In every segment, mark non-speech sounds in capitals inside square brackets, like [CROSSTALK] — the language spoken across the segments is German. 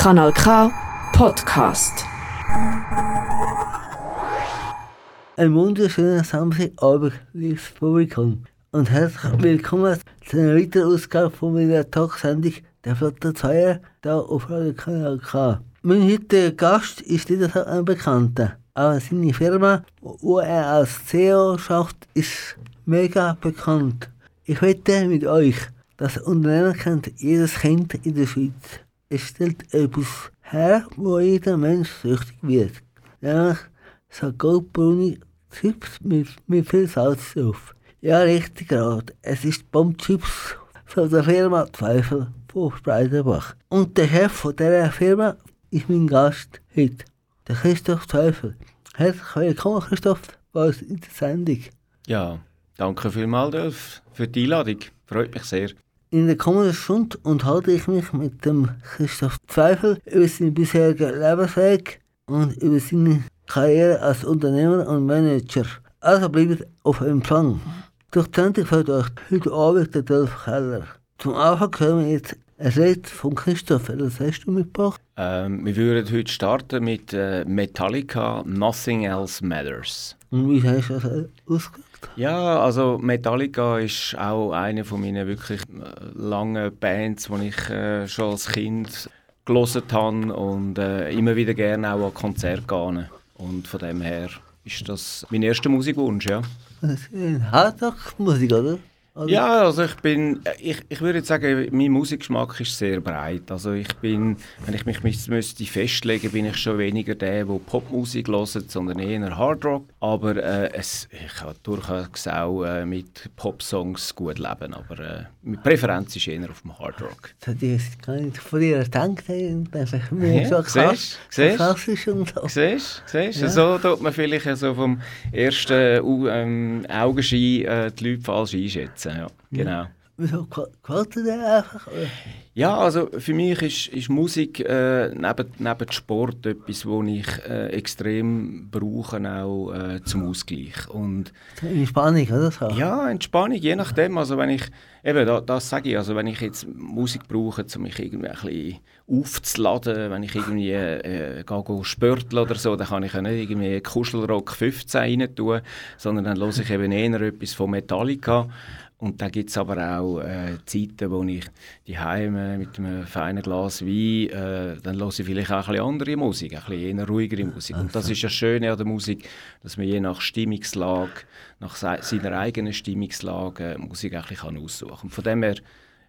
Kanal K Podcast. Ein wunderschöner Samstagabend, liebes Publikum. Und herzlich willkommen zu einer weiteren Ausgabe von meiner Talksendung der Flotte Zweier hier auf Radio Kanal K. Mein heutiger Gast ist nicht so ein Bekannter, aber seine Firma, wo er als CEO schafft, ist mega bekannt. Ich wette mit euch, das Unternehmen kennt jedes Kind in der Schweiz. Es stellt etwas her, wo jeder Mensch süchtig wird. Nämlich so goldbraune Chips mit, mit viel Salz drauf. Ja, richtig gerade. Es ist Bombchips von der Firma Zweifel von Spreidenbach. Und der Chef von dieser Firma ist mein Gast heute, der Christoph Zweifel. Herzlich willkommen, Christoph, bei uns in der Sendung. Ja, danke vielmals Dolf, für die Einladung. Freut mich sehr. In der kommenden Stunde unterhalte ich mich mit dem Christoph Zweifel über seinen bisherigen Lebensweg und über seine Karriere als Unternehmer und Manager. Also bleibt auf Empfang. Durch die Sendung fällt euch heute Abend der Dolf Keller. Zum Anfang hören wir jetzt ein Lied von Christoph. Was hast du mitgebracht? Ähm, wir würden heute starten mit äh, Metallica Nothing Else Matters. Und wie du das ausgewählt? Ja, also Metallica ist auch eine von meinen wirklich äh, langen Bands, die ich äh, schon als Kind gelesen habe und äh, immer wieder gerne auch an Konzerte gehe. Und von dem her ist das mein erster Musikwunsch, ja. Hardrock-Musik, oder? Oder? Ja, also ich bin, ich, ich würde jetzt sagen, mein Musikgeschmack ist sehr breit. Also ich bin, wenn ich mich müsste, müsste festlegen, bin ich schon weniger der, der Popmusik hört, sondern eher Hardrock. Aber äh, es, ich kann durchaus auch äh, mit Popsongs gut leben, aber äh, meine Präferenz ist eher auf dem Hardrock. Das hätte ich gar nicht dir gedacht. Ja, so siehst du? Siehst du? klassisch und so. Siehst du? Siehst? Ja. So tut man vielleicht so vom ersten Au- ähm, Augenschein äh, die Leute falsch einschätzen. Ja, genau. Wieso [LAUGHS] ge- gefällt dir der einfach? Ja, also für mich ist, ist Musik äh, neben, neben Sport etwas, wo ich äh, extrem brauche, auch äh, zum Ausgleich. Und Spanisch, oder so? ja, Entspannung, je nachdem. Also wenn ich, eben, da, das sage ich, also wenn ich jetzt Musik brauche, um mich irgendwie ein bisschen aufzuladen, wenn ich irgendwie äh, gehe, gehe spörteln oder so, dann kann ich ja nicht irgendwie Kuschelrock 15 rein tun, sondern dann höre ich eben eher etwas von Metallica. Und dann gibt es aber auch äh, Zeiten, wo ich die Heime mit einem feinen Glas Wein, äh, dann höre ich vielleicht auch ein bisschen andere Musik, ein bisschen eher ruhigere Musik. Und das ist das Schöne an der Musik, dass man je nach Stimmungslage, nach se seiner eigenen Stimmungslage äh, Musik ein bisschen aussuchen kann. Und von dem her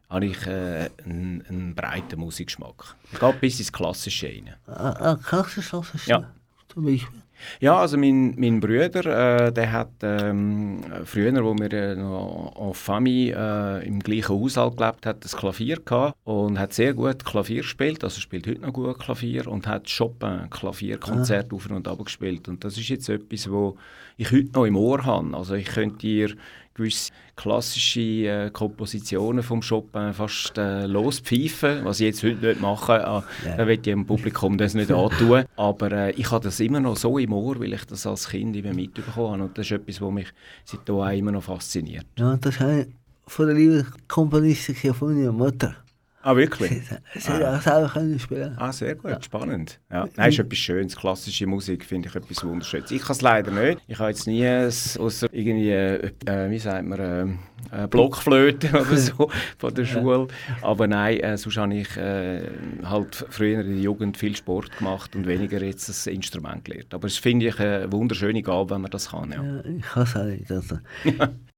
habe ich äh, einen, einen breiten Musikgeschmack. Geht bis ins Klassische rein. Ah, klassisch, ist Ja. Zum Beispiel. Ja, also mein, mein Bruder, äh, der hat ähm, früher, wo wir äh, noch en Famille äh, im gleichen Haushalt gelebt hat, das Klavier gehabt und hat sehr gut Klavier gespielt, also spielt heute noch gut Klavier und hat Chopin Klavierkonzert auf und ab gespielt. Und das ist jetzt etwas, wo ich heute noch im Ohr habe. Also ich könnte dir gewisse klassische äh, Kompositionen vom Chopin fast äh, lospfeifen, was ich jetzt heute nicht mache. Äh, Ja. Da will ich dem Publikum das nicht antun. Aber äh, ich habe das immer noch so im Ohr, weil ich das als Kind immer mitbekommen habe. Und das ist etwas, was mich seitdem immer noch fasziniert. Ja, das ist eine von der lieben Komponistin von meiner Mutter. Ah, wirklich? Sie, sie hat auch selber können spielen. Ah, sehr gut, spannend. Ja. Nein, ist etwas Schönes. Klassische Musik finde ich etwas Wunderschönes. Ich kann es leider nicht. Ich habe jetzt nie ausser irgendwie, äh, wie sagt man, äh, äh, Blockflöte [LAUGHS] oder so von der Schule. Aber nein, äh, sonst habe ich äh, halt früher in der Jugend viel Sport gemacht und weniger jetzt das Instrument gelernt. Aber es finde ich eine wunderschöne Gabe, wenn man das kann. Ja. Ja, ich kann es auch nicht. Also. [LAUGHS]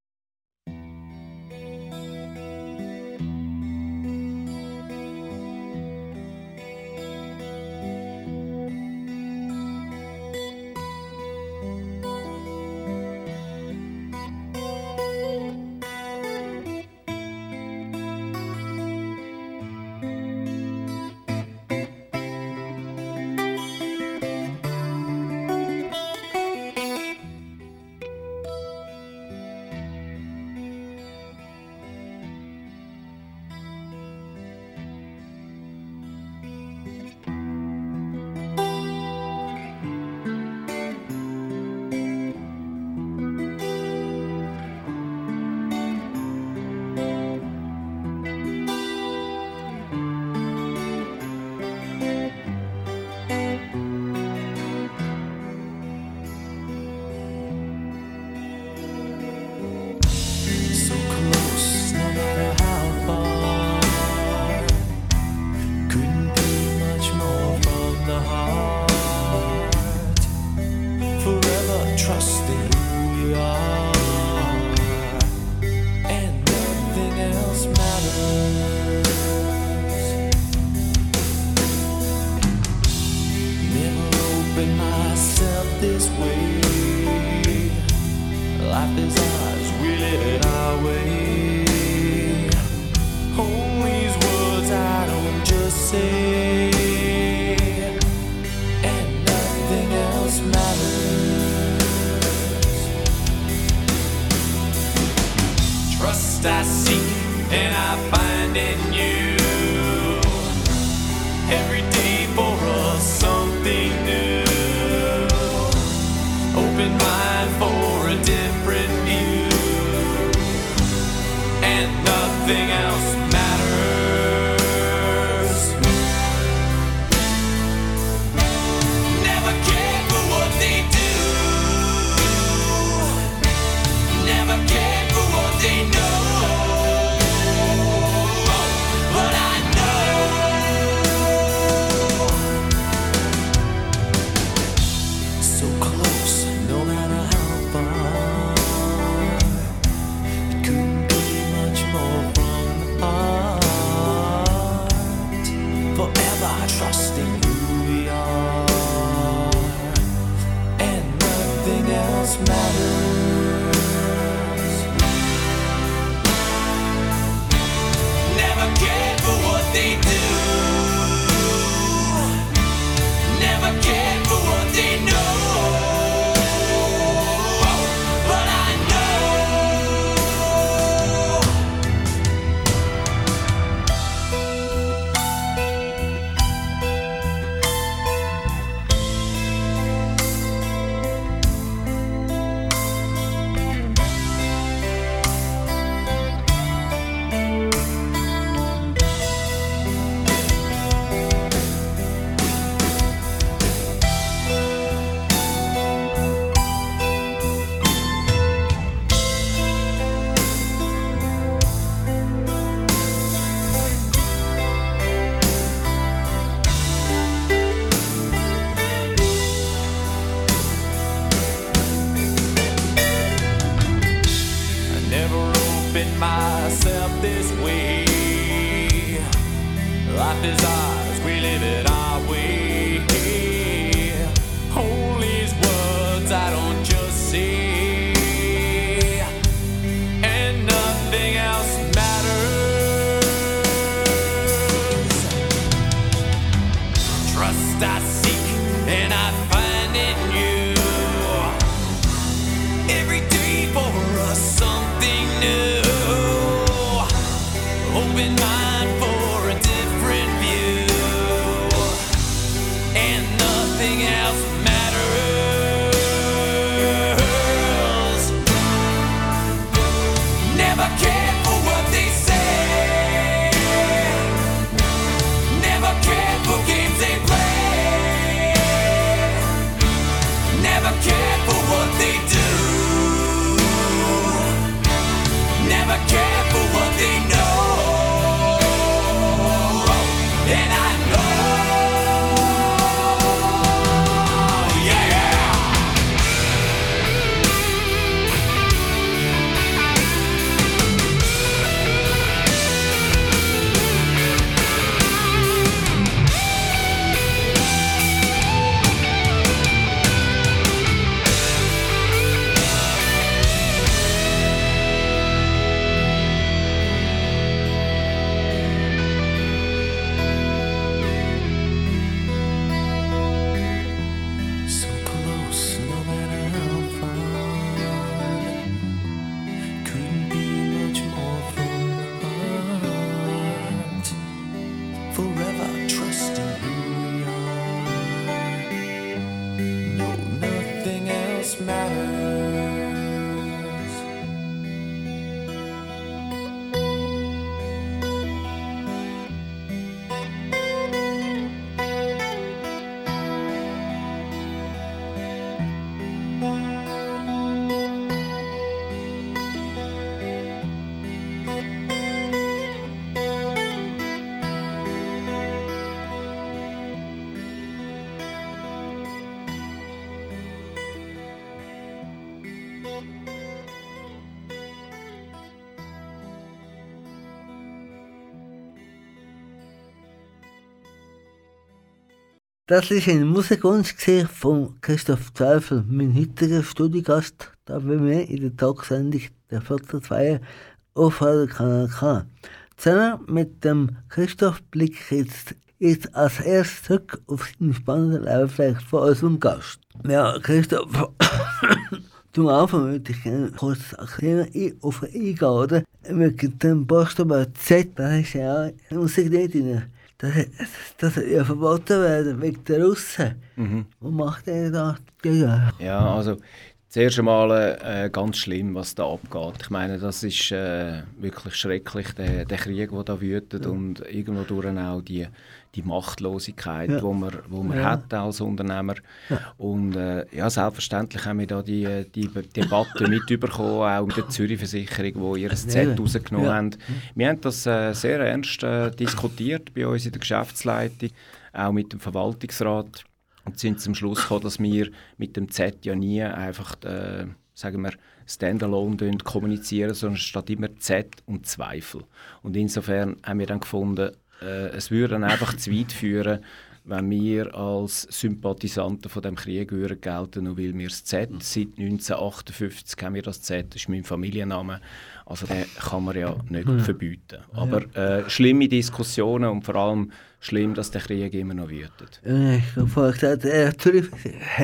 life is ours, we live it our way. Hold these words I don't just say, and nothing else matters. Trust I seek and I find in you. Das ist ein Musikwunsch gewesen von Christoph Zweifel, mein heutiger Studiogast, da bei mir in der Talksendung der 42 auf Radio Kanal K. Zusammen mit dem Christoph blicke ich jetzt, jetzt als erstes zurück auf seinen spannenden Lebensweg von unserem Gast. Ja, Christoph, [COUGHS] zum Anfang würde ich gerne kurz erklären, ich auf eingehen, oder? Mit dem Buchstaben Z, da ist ja Musik nicht drin. Das, das soll ja verboten werden, wegen der Russen. Was macht er da? Ja, Ja, also zuerst einmal äh, ganz schlimm, was da abgeht. Ich meine, das ist äh, wirklich schrecklich, der, der Krieg, der da wütet und irgendwo durch auch die, die Machtlosigkeit, Ja. wo man, wo man Ja. hat als Unternehmer. Und äh, ja, selbstverständlich haben wir da die, die Debatte [LAUGHS] mitbekommen, auch mit der Zürich-Versicherung, die ihr Z Ja. rausgenommen Ja. haben. Wir haben das äh, sehr ernst äh, diskutiert bei uns in der Geschäftsleitung, auch mit dem Verwaltungsrat und sind zum Schluss gekommen, dass wir mit dem Z ja nie einfach, äh, sagen wir, Standalone kommunizieren, sondern statt immer Z und Zweifel. Und insofern haben wir dann gefunden, äh, es würde dann einfach zu weit führen, wenn wir als Sympathisanten von dem Krieg würden gelten, nur weil wir das Z, seit 1958 haben wir das Z, das ist mein Familienname, also den kann man ja nicht verbieten. Aber äh, schlimme Diskussionen und vor allem schlimm, dass der Krieg immer noch wütet. Äh, Ich habe vorher gesagt, er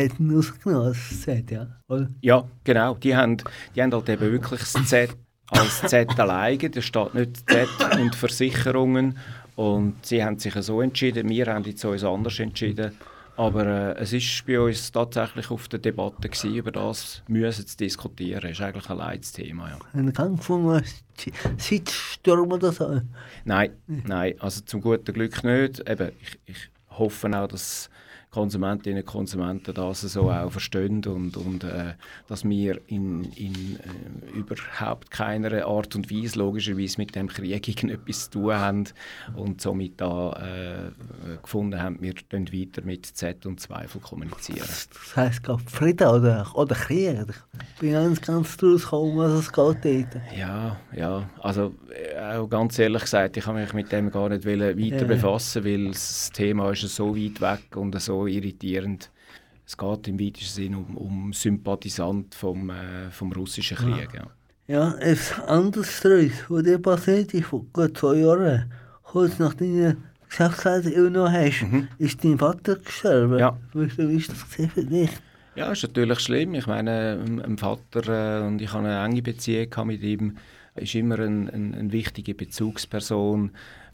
ihn rausgenommen, als sagt, ja. Oder? Ja, genau. Die haben, die haben halt eben wirklich das Z als Z alleine. Da steht nicht Z und Versicherungen. Und sie haben sich so entschieden. Wir haben jetzt uns anders entschieden. Aber äh, es ist bei uns tatsächlich auf der Debatte gewesen, über das müssen zu diskutieren. Das ist eigentlich ein Leitsthema, ja. Einen Gang gefunden, Sitzsturm oder so. Nein, nein, also zum guten Glück nicht. Eben, ich, ich hoffe auch, dass Konsumentinnen und Konsumenten das so auch verstehen und, und äh, dass wir in, in äh, überhaupt keiner Art und Weise logischerweise mit dem Krieg [LAUGHS] irgendetwas zu tun haben und somit da äh, gefunden haben, wir können weiter mit Z und Zweifel kommunizieren. Das heisst, gerade Frieden oder, oder Krieg. Ich bin ganz, ganz draus gekommen, was es geht dort. Ja, ja. Also äh, auch ganz ehrlich gesagt, ich habe mich mit dem gar nicht weiter befassen, weil das Thema ist so weit weg und so irritierend. Es geht im weitesten Sinne um, um Sympathisant vom, äh, vom russischen Krieg. Ja. Ja, ein anderes Streit, was dir passiert ist, vor gut zwei Jahren, kurz nach deiner Geschäftsleitung übernommen hast, ist dein Vater gestorben. Ja. Weißt du, wie ist das für dich? Ja, ist natürlich schlimm. Ich meine, ähm, ein Vater äh, und ich habe eine enge Beziehung gehabt mit ihm. Er ist immer ein, ein, eine wichtige Bezugsperson.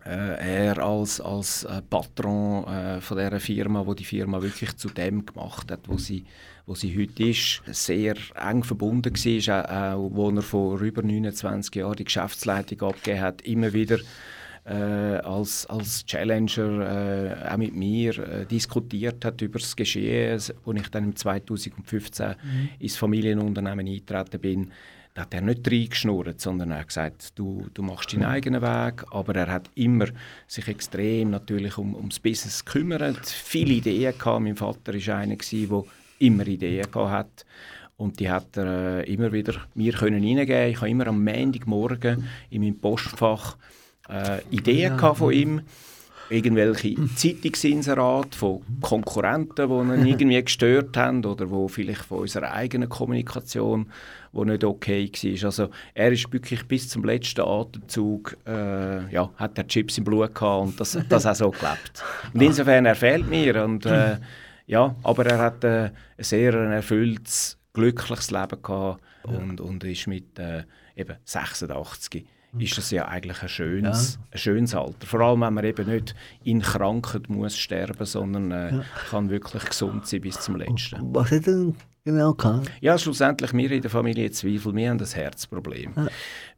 Äh, er als, als äh, Patron äh, von dieser Firma, wo die Firma wirklich zu dem gemacht hat, wo sie, wo sie heute ist, sehr eng verbunden war, auch, wo er vor über 29 Jahren die Geschäftsleitung abgegeben hat, immer wieder äh, als, als Challenger äh, auch mit mir äh, diskutiert hat über das Geschehen, als ich dann im 2015 ins Familienunternehmen eingetreten bin. Da hat er nicht reingeschnurrt, sondern er hat gesagt, du, du machst deinen eigenen Weg. Aber er hat immer sich extrem natürlich um, ums Business gekümmert, viele Ideen gehabt. Mein Vater war einer, der immer Ideen gehabt hat. Und die hat er äh, immer wieder mir können reingeben. Ich habe immer am Montagmorgen in meinem Postfach äh, Ideen gehabt von ihm. Irgendwelche Zeitungsinserate von Konkurrenten, die ihn irgendwie gestört haben oder wo vielleicht von unserer eigenen Kommunikation, wo nicht okay war. Also er ist wirklich bis zum letzten Atemzug, äh, ja, hat er Chips im Blut gehabt und das, das auch so gelebt. Und insofern er fehlt mir und äh, ja, aber er hat äh, ein sehr erfülltes, glückliches Leben gehabt und, und ist mit äh, eben 86 ist das ja eigentlich ein schönes, ein schönes Alter. Vor allem, wenn man eben nicht in Krankheit muss sterben, sondern äh, kann wirklich gesund sein bis zum Letzten. Was hat denn gehabt? Ja, schlussendlich, wir in der Familie Zweifel, wir haben ein Herzproblem.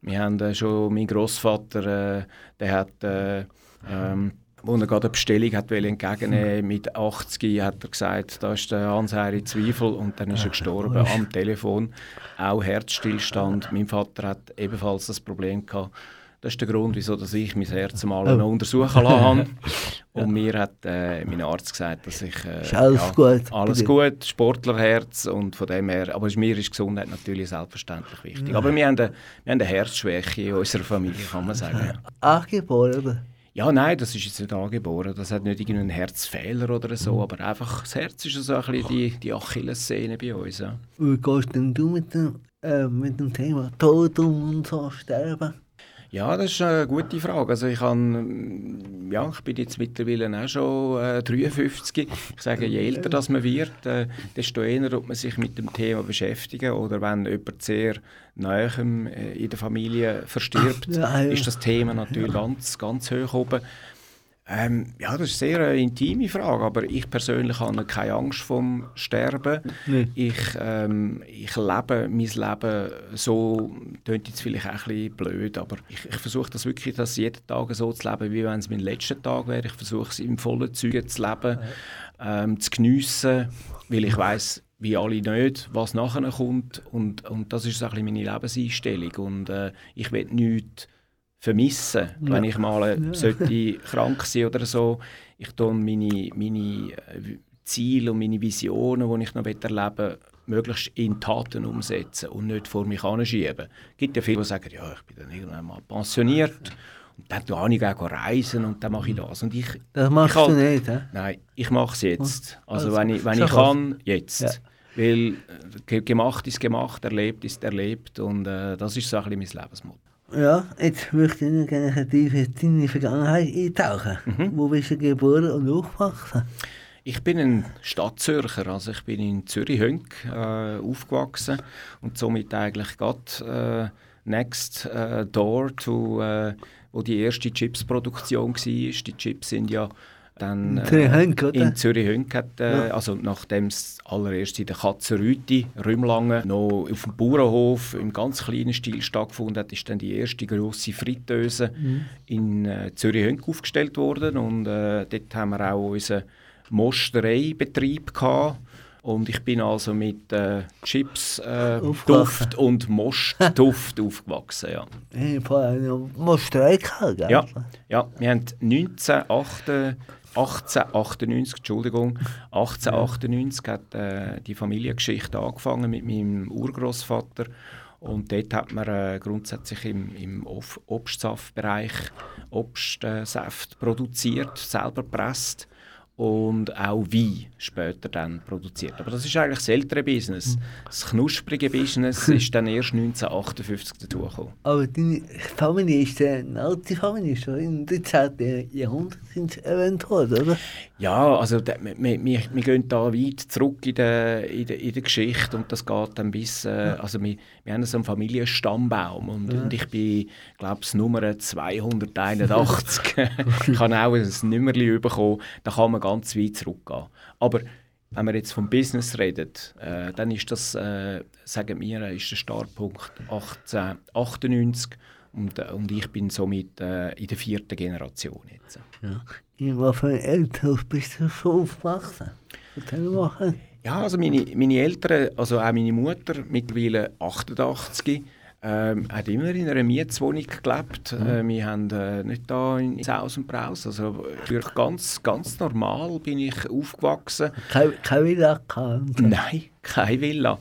Wir haben äh, schon, mein Großvater, äh, der hat, äh, ähm, wo er gerade eine Bestellung hat entgegennehmen mit 80, hat er gesagt, da ist der Hans-Heiri Zweifel und dann ist er gestorben am Telefon. Auch Herzstillstand. Mein Vater hat ebenfalls das Problem gehabt. Das ist der Grund, wieso dass ich mein Herz mal noch untersuchen lassen habe. [LAUGHS] Und mir hat äh, mein Arzt gesagt, dass ich... Äh, Ist alles gut bei Alles gut, Sportlerherz und von dem her... Aber mir ist Gesundheit natürlich selbstverständlich wichtig. Aber wir haben, eine, wir haben eine Herzschwäche in unserer Familie, kann man sagen. [LAUGHS] Angeboren? Ja, nein, das ist jetzt nicht angeboren. Das hat nicht irgendeinen Herzfehler oder so, aber einfach das Herz ist so ein bisschen die, die Achillessehne bei uns. Ja. Wie gehst denn du mit dem, äh, mit dem Thema Tod um und so sterben? Ja, das ist eine gute Frage. Also ich, kann, ja, ich bin jetzt mittlerweile auch schon äh, 53. Ich sage, je älter das man wird, äh, desto eher tut man sich mit dem Thema beschäftigen. Oder wenn jemand sehr nahe äh, in der Familie verstirbt, Ja, ja. ist das Thema natürlich ganz, ganz hoch oben. Ähm, ja, das ist eine sehr äh, intime Frage, aber ich persönlich habe keine Angst vom Sterben. Nee. Ich, ähm, ich lebe mein Leben so, klingt jetzt vielleicht auch ein bisschen blöd, aber ich, ich versuche das wirklich, das jeden Tag so zu leben, wie wenn es mein letzter Tag wäre. Ich versuche es im vollen Züge zu leben, ähm, zu geniessen, weil ich weiß wie alle nicht, was nachher kommt und, und das ist so ein bisschen meine Lebenseinstellung und äh, ich will nichts vermissen, wenn ich mal äh, sollte krank sein oder so. Ich tue meine, meine äh, Ziele und meine Visionen, die ich noch erleben will, möglichst in Taten umsetzen und nicht vor mich anschieben. Es gibt ja viele, die sagen, ja, ich bin dann irgendwann mal pensioniert und dann tue ich auch reisen und dann mache ich das. Und ich, Das machst ich du halt- nicht, hä? Nein, ich mache es jetzt. Also Also, wenn ich, wenn ich kann, jetzt. Ja. Weil äh, ge- gemacht ist gemacht, erlebt ist erlebt und äh, das ist so ein bisschen mein Lebensmotto. Ja, jetzt möchte ich gerne tief in deine Vergangenheit eintauchen. Wo bist du geboren und aufgewachsen? Ich bin ein Stadtzürcher, also ich bin in Zürich-Hönk äh, aufgewachsen und somit eigentlich gerade äh, next äh, door to, äh, wo die erste Chipsproduktion war. Die Chips sind ja dann oder? in Zürich-Hönk hat, äh, also nachdem es allererst in der Katzenrüti, Rümlangen, noch auf dem Bauernhof im ganz kleinen Stil stattgefunden hat, ist dann die erste grosse Fritteuse Mhm. in äh, Zürich-Hönk aufgestellt worden und äh, dort haben wir auch unseren Mostereibetrieb gehabt. Und ich bin also mit äh, Chips, äh. Duft und Mostduft [LAUGHS] aufgewachsen. Ja. Ich habe Mosterei gehabt, gell? Ja, ja, wir haben 1998, 1898, Entschuldigung, 1898 hat äh, die Familiengeschichte angefangen mit meinem Urgroßvater. Und dort hat man äh, grundsätzlich im, im Ob- Obstsaftbereich Obstsaft produziert, selber presst und auch Wein später dann produziert. Aber das ist eigentlich das ältere Business. Das knusprige Business [LAUGHS] ist dann erst 1958 dazugekommen. Aber deine Familie ist eine alte Familie, schon im 13. Jahrhundert sind sie erwähnt worden, oder? Ja, also wir, wir, wir gehen da weit zurück in der, in der, in der Geschichte und das geht dann bis, äh, also wir, wir haben so einen Familienstammbaum und, und ich bin, glaube [LAUGHS] ich, Nummer 281. ich habe auch ein Nummerli bekommen, da kann man ganz weit zurückgehen. Aber wenn wir jetzt vom Business reden, äh, dann ist das, äh, sagen wir, ist der Startpunkt 1898 und, äh, und ich bin somit äh, in der vierten Generation jetzt. Ja. In was für ein Elternhaus bist du schon aufgewachsen? Ja, also meine, meine Eltern, also auch meine Mutter, mittlerweile 88, ähm, hat immer in einer Mietswohnung gelebt. Äh, wir haben äh, nicht da in Saus und Braus. Also wirklich ganz, ganz normal bin ich aufgewachsen. Keine, keine Villa gehabt. Nein, keine Villa.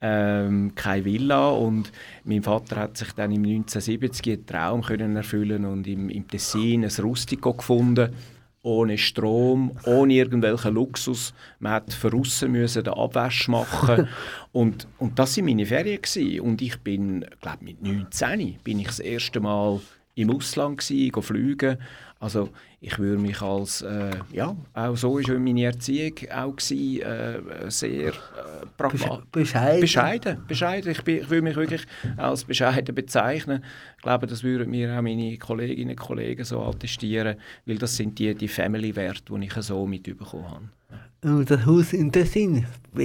Ähm, keine Villa und mein Vater hat sich dann im 1970 einen Traum können erfüllen und im, im Tessin ein Rustico gefunden, ohne Strom, ohne irgendwelchen Luxus. Man hat von aussen müssen den Abwasch machen [LAUGHS] und, und das waren meine Ferien gewesen. und ich bin, glaube mit 19 bin ich das erste Mal im Ausland go fliegen. Also ich würde mich als, äh, ja, auch so ist meine Erziehung auch gsi, äh, sehr äh, pragmatisch. Bescheiden. Bescheiden, bescheiden. Ich, bin, ich würde mich wirklich als bescheiden bezeichnen. Ich glaube, das würden mir auch meine Kolleginnen und Kollegen so attestieren, weil das sind die, die Family-Werte, die ich so mitbekommen habe. Und das Haus in Tessin, das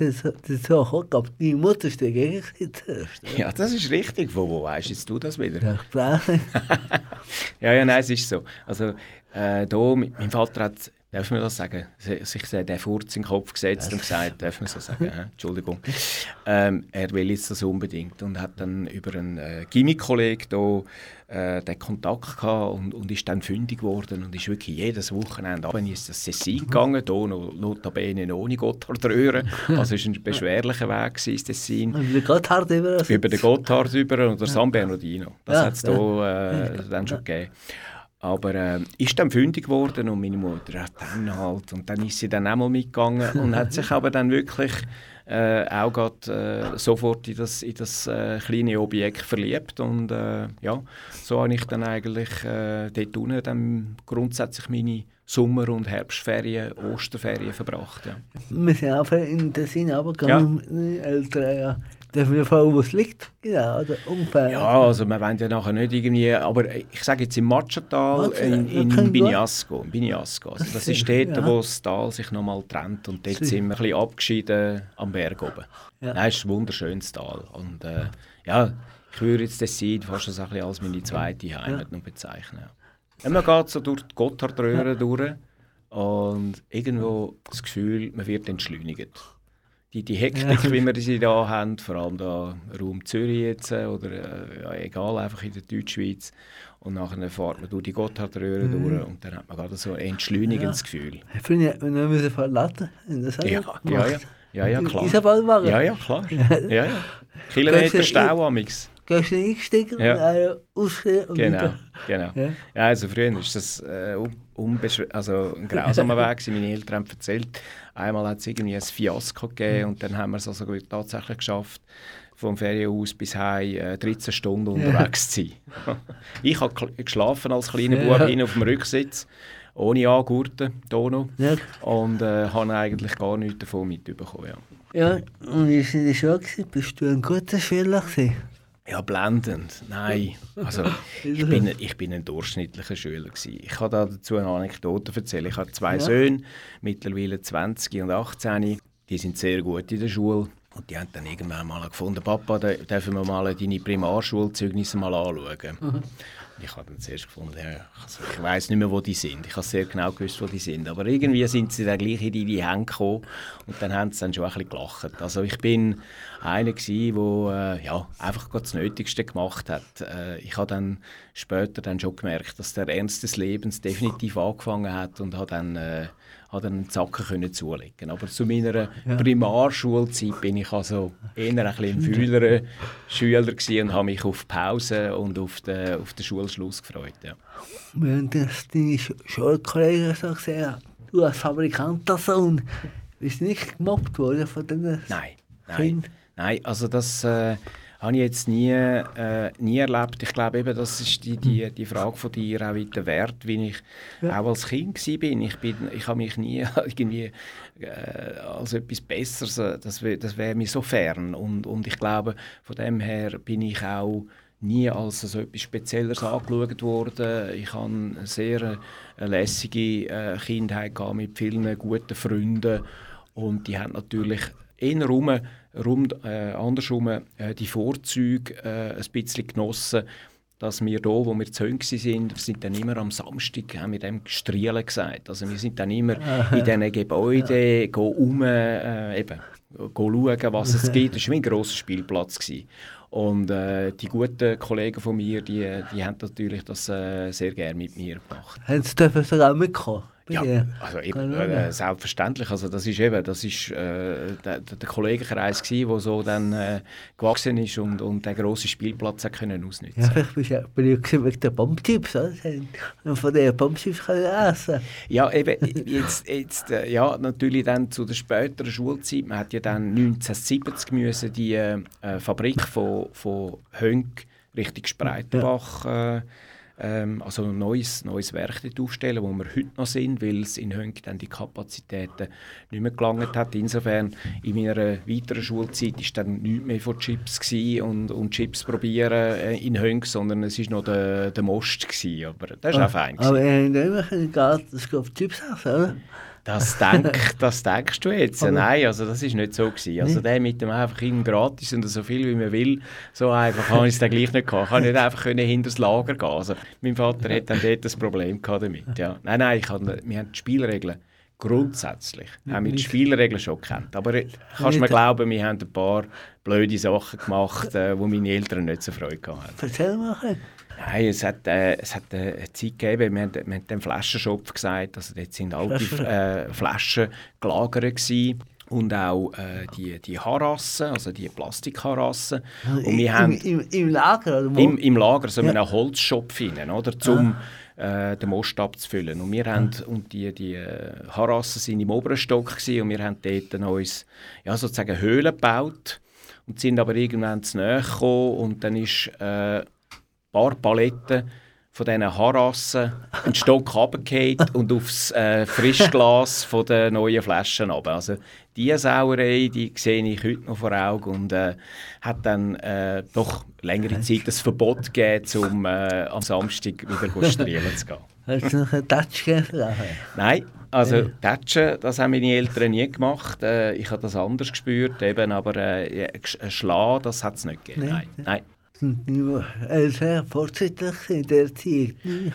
ist das ist so gekommen, aber die Mutter ist dagegen? Ja, das ist richtig. Wo, wo weißt jetzt du das wieder? Ja, [LAUGHS] Ja, ja, nein, es ist so. Also, äh, da, mein Vater hat, darf man das sagen, si- sich den Furz in den Kopf gesetzt und gesagt, darf man so sagen, hä? Entschuldigung. Ähm, er will jetzt das unbedingt und hat dann über einen äh, Gimmick-Kollegen da äh, den Kontakt gehabt und, und ist dann fündig geworden und ist wirklich jedes Wochenende runter ins das Tessin gegangen, da noch notabene ohne Gotthardröhre. Also es war ein beschwerlicher Weg gewesen, ins Tessin Und der Gotthard über über den Gotthard über und der San Bernardino. Das Ja, hat es da äh, dann schon gegeben. Aber äh, ist dann fündig geworden und meine Mutter ja, dann halt. Und dann ist sie dann auch mal mitgegangen und hat sich aber dann wirklich äh, auch grad, äh, sofort in das, in das äh, kleine Objekt verliebt. Und äh, ja, so habe ich dann eigentlich äh, dort unten dann grundsätzlich meine Sommer- und Herbstferien, Osterferien verbracht. Ja. Wir sind auch in Tessin runtergegangen mit den Eltern. Ja. Ich fragen, wo es liegt? Genau, oder ungefähr. Ja, also wir wollen ja nachher nicht irgendwie, aber ich sage jetzt im Matschental Matsch- in, ja, in Biniasco, in Biniasco. Also das ist dort, ja. wo das Tal sich nochmal trennt und dort sind wir ein bisschen abgeschieden am Berg oben. Ja. Nein, es ist ein wunderschönes Tal und äh, ja, ich würde jetzt das Tessin fast so ein bisschen als meine zweite Heimat noch bezeichnen. Ja. Man geht so durch die Gotthardröhre durch und irgendwo das Gefühl, man wird entschleunigt. Die, die Hektik, wie wir sie da haben, vor allem da Raum Zürich jetzt äh, oder äh, ja, egal, einfach in der Deutschschweiz. Und nachher fährt man durch die Gotthardröhre durch und dann hat man gerade so ein entschleunigendes Gefühl. Ich finde, wir müssen verlassen. Das Ja, ja, ja, ja, ja, klar. Isabelwagen? Ja, ja, klar. [LAUGHS] Ja, ja. Kilometer Stau amix. Gehst du eingestiegen Ja. und dann ausgestiegen und Genau, wieder? genau. Ja. Ja, also früher war das äh, also ein grausamer [LAUGHS] Weg. Meine Eltern haben erzählt, einmal hat es irgendwie ein Fiasko gegeben und dann haben wir es also tatsächlich geschafft, vom Ferienhaus bis heim äh, 13 Stunden unterwegs zu sein. [LAUGHS] ich habe geschlafen als kleiner Ja. Bub hin auf dem Rücksitz, ohne Angurten, hier noch. Ja. Und äh, habe eigentlich gar nichts davon mitbekommen. Ja. Ja, und wie war in der Schule? Bist du ein guter Schüler? Gewesen? Ja, blendend. Nein. Also, ich, bin, ich bin ein durchschnittlicher Schüler. Gewesen. Ich kann da dazu eine Anekdote erzählen. Ich habe zwei Ja. Söhne, mittlerweile 20 und 18. Die sind sehr gut in der Schule. Und die haben dann irgendwann mal gefunden, Papa, dürfen wir mal deine Primarschulzeugnisse mal anschauen. Ich habe dann zuerst gefunden, also ich weiß nicht mehr, wo die sind. Ich habe sehr genau gewusst, wo die sind. Aber irgendwie sind sie dann gleich in die Hände gekommen und dann haben sie dann schon ein bisschen gelacht. Also ich bin einer der äh, ja, einfach das Nötigste gemacht hat. Äh, ich habe dann später dann schon gemerkt, dass der Ernst des Lebens definitiv angefangen hat und habe dann äh, habe dann einen Zacken können zulegen. Aber zu meiner Primarschulzeit bin ich also eher ein bisschen fühlerer Schüler und habe mich auf Pause und auf den, auf den Schulschluss gefreut. Ja. Wenn das deine Sch- Schulkollegen so gesehen du als Fabrikantensohn bist nicht gemobbt worden von den Nein, nein, Kindern? nein. Also das äh, habe ich jetzt nie, äh, nie erlebt. Ich glaube eben, das ist die, die, die Frage von dir auch wieder wert, wie ich Ja. auch als Kind war. bin. Ich, bin, ich habe mich nie [LAUGHS] irgendwie äh, als etwas Besseres, äh, das, das wäre mir so fern. Und, und ich glaube, von dem her bin ich auch nie als so etwas Spezielles angeschaut worden. Ich hatte eine sehr äh, eine lässige äh, Kindheit gehabt mit vielen guten Freunden und die haben natürlich eher rum, äh, andersrum äh, die Vorzüge äh, ein bisschen genossen, dass wir hier, wo wir zu waren, wir sind dann immer am Samstag, haben wir dem gestrielen gesagt. Also wir sind dann immer in diesen [LAUGHS] Gebäuden, go um, äh, eben, schauen, was es gibt. Das war ein grosser Spielplatz. Gewesen. Und äh, die guten Kollegen von mir, die, die haben natürlich das äh, sehr gerne mit mir gemacht. Haben sie dürfen sogar mitkommen? Bei Ja, dir? also eben, äh, ich selbstverständlich. Also das ist eben, das ist äh, der, der der Kollegenkreis gsi, der so dann äh, gewachsen ist und, und den grossen Spielplatz hat können ausnutzen. Ja, vielleicht bist du ja beliebt gewesen wegen der Bombchips, oder? Und von den Bombchips können essen. Ja, eben, jetzt, jetzt äh, ja, natürlich dann zu der späteren Schulzeit. Man hat ja dann 1970 müssen die äh, Fabrik von, von Hönk Richtung Spreitenbach, äh, ähm, also ein neues, neues Werk dort aufstellen, wo wir heute noch sind, weil es in Hönk dann die Kapazitäten nicht mehr gelangt hat. Insofern, in meiner weiteren Schulzeit ist dann nichts mehr von Chips und, und Chips probieren äh, in Hönk, sondern es war noch der, der Most gewesen, aber das war auch fein. gewesen. Aber habt immer können gratis auf Chips essen, oder? Das, denk, [LAUGHS] das denkst du jetzt? Aber- Nein, also das war nicht so. Gewesen. Also der mit dem einfach ihm gratis und so viel wie man will, so einfach habe ich es dann gleich nicht gehabt. Ich konnte nicht einfach können hinter das Lager gehen. Also mein Vater hat dann dort ein Problem gehabt damit. Ja. Nein, nein, ich habe, wir haben die Spielregeln grundsätzlich haben wir die Nicht- Spielregeln schon gekannt. Aber äh, kannst du mir Nicht- glauben, wir haben ein paar blöde Sachen gemacht, äh, wo meine Eltern nicht so Freude gehabt haben. Erzähl mal. Nein, es hat, äh, es hat äh, eine Zeit gegeben, wir haben, wir haben den Flaschenschopf gesagt, also dort sind alte Flaschen. äh, Flaschen gelagert gewesen. und auch äh, die, die Haarrassen, also die Plastikhaarrassen. Und wir Im, haben im, Im Lager, oder wo? im, im Lager so Ja. einen Holzschopf hinein, oder, um äh, den Most abzufüllen. Und wir haben, und die, die äh, Harassen sind im oberen Stock gewesen, und wir haben dort uns ja, sozusagen Höhlen gebaut und sind aber irgendwann zu nahe gekommen und dann ist äh, paar Paletten von diesen Harassen einen Stock runtergefallen [LAUGHS] und aufs äh, Frischglas von den neuen Flaschen runter. Also diese Sauerei, die sehe ich heute noch vor Augen und äh, hat dann äh, doch längere Zeit das Verbot gegeben, um äh, am Samstag wieder go strielen zu gehen. [LAUGHS] Hast du noch einen gegeben? Nein, also Tätschen, das haben meine Eltern nie gemacht. Äh, ich habe das anders gespürt, eben, aber äh, ein Schlag, das hat es nicht gegeben. Nein. Nein, nein. Äh, sehr fortschrittlich in der.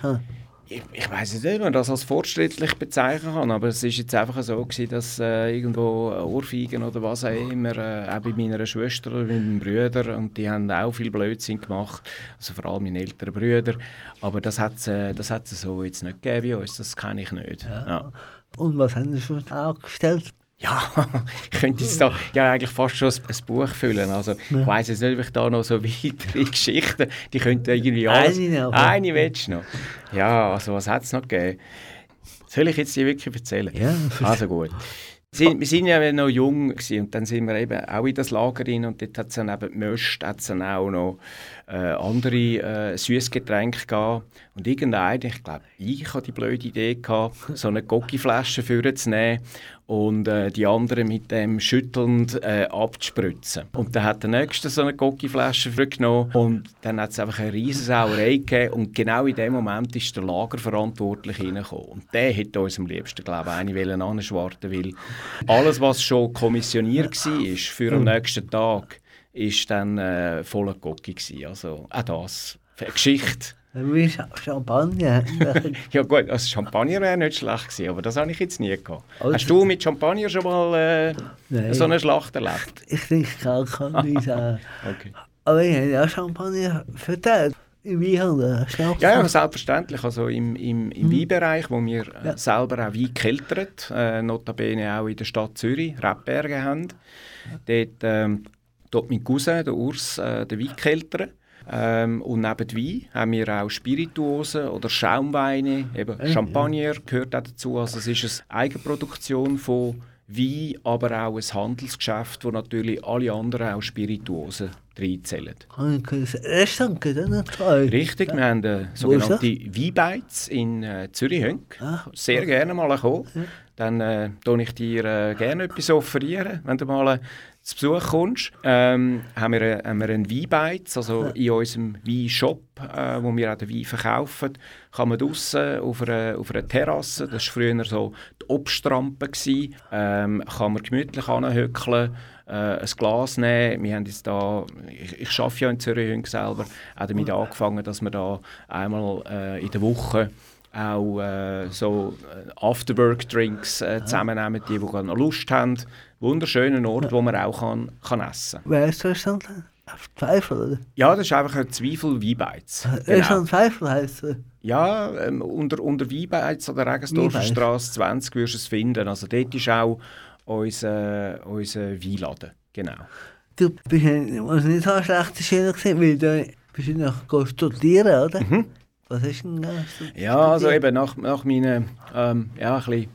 Ja. Ich, ich weiß nicht, ob man das als fortschrittlich bezeichnen kann, aber es ist jetzt einfach so gewesen, dass äh, irgendwo Ohrfeigen oder was auch immer, äh, auch bei meiner Schwester oder meinen Brüdern, und die haben auch viel Blödsinn gemacht, also vor allem meine älteren Brüder, aber das hat es äh, das hat's so jetzt nicht gegeben bei uns, das kenne ich nicht. Ja. Und was haben Sie schon angestellt? Ja, [LAUGHS] ich könnte jetzt da ja, eigentlich fast schon ein, ein Buch füllen. Also, Ich weiss jetzt nicht, ob ich da noch so weitere [LAUGHS] Geschichten, die könnten irgendwie alles... Eine noch. Eine willst du noch? Ja, also was hat es noch gegeben? Soll ich jetzt die wirklich erzählen? Ja. Also gut. Sie- Wir sind ja noch jung gewesen, und dann sind wir eben auch in das Lager rein und dort hat es dann neben Möst hat's dann auch noch äh, andere äh, Süßgetränke gegeben. Und irgendein, ich glaube, ich hatte die blöde Idee gehabt, so eine Gocki-Flasche vorzunehmen und äh, die anderen mit dem schüttelnd äh, abzuspritzen. Und dann hat der Nächste so eine Gocki-Flasche vorgenommen und dann hat es einfach eine riesen Sauerei gegeben und genau in dem Moment ist der Lagerverantwortliche reingekommen. Und der hätte uns am liebsten, glaube ich, eine anschwarten, weil alles, was schon kommissioniert war für am nächsten Tag, ist dann äh, voller Gocki. Also auch das, eine Geschichte Wie Champagner. [LAUGHS] Ja gut, also Champagner wäre nicht schlecht gewesen, aber das habe ich jetzt nie gehabt. Also- Hast du mit Champagner schon mal äh, so eine Schlacht erlebt? [LAUGHS] ich trinke gar keinen Wein. [LAUGHS] Okay. Aber ich habe ja Champagner verteilt. Im Weinhandel. Ja, ja, selbstverständlich. Also im, im, im Weinbereich, wo wir äh, Ja. selber auch Wein keltern, äh, notabene auch in der Stadt Zürich, Rebberge haben. Dort, ähm, dort mein Cousin, der Urs, äh, den Wein keltern. Ähm, und neben dem Wein haben wir auch Spirituosen oder Schaumweine, eben Ja, Champagner gehört auch dazu. Also es ist eine Eigenproduktion von Wein, aber auch ein Handelsgeschäft, wo natürlich alle anderen auch Spirituosen reinzählen. Toll. Richtig, wir haben eine ist sogenannte Weinbeiz in äh, Zürich-Hönk. Ah, Sehr gerne mal kommen. Dann äh, tue ich dir äh, gerne etwas offerieren, wenn du mal äh, zu Besuch kommst. Ähm, haben, wir, äh, haben wir einen Weinbeiz, also in unserem Weinshop, äh, wo wir auch den Wein verkaufen, kann man draussen auf einer, auf einer Terrasse, das war früher so die Obstrampe, gewesen, ähm, kann man gemütlich anhöckeln, äh, ein Glas nehmen. Wir haben jetzt da, ich, ich arbeite ja in Zürich selber, auch damit angefangen, dass wir da einmal äh, in der Woche auch äh, so äh, Afterwork-Drinks äh, zusammennehmen, die, die gerade noch Lust haben. Wunderschöner Ort, wo man auch kann, kann essen kann. Wer ist Restaurant? Auf Zweifel, oder? Ja, das ist einfach ein Zweifel Weinbeiz. Genau. Restaurant Zweifel heisst es. Ja, ähm, unter, unter Weinbeiz an der Regensdorfer. Straße 20 wirst du es finden. Also dort ist auch unser, unser Weinladen. Genau. Du bist nicht so ein schlechter Schüler gewesen, weil du bist go studieren, oder? Was du denn da studiert? Mhm. Ja, also eben nach, nach meinen ähm, ja, ein bisschen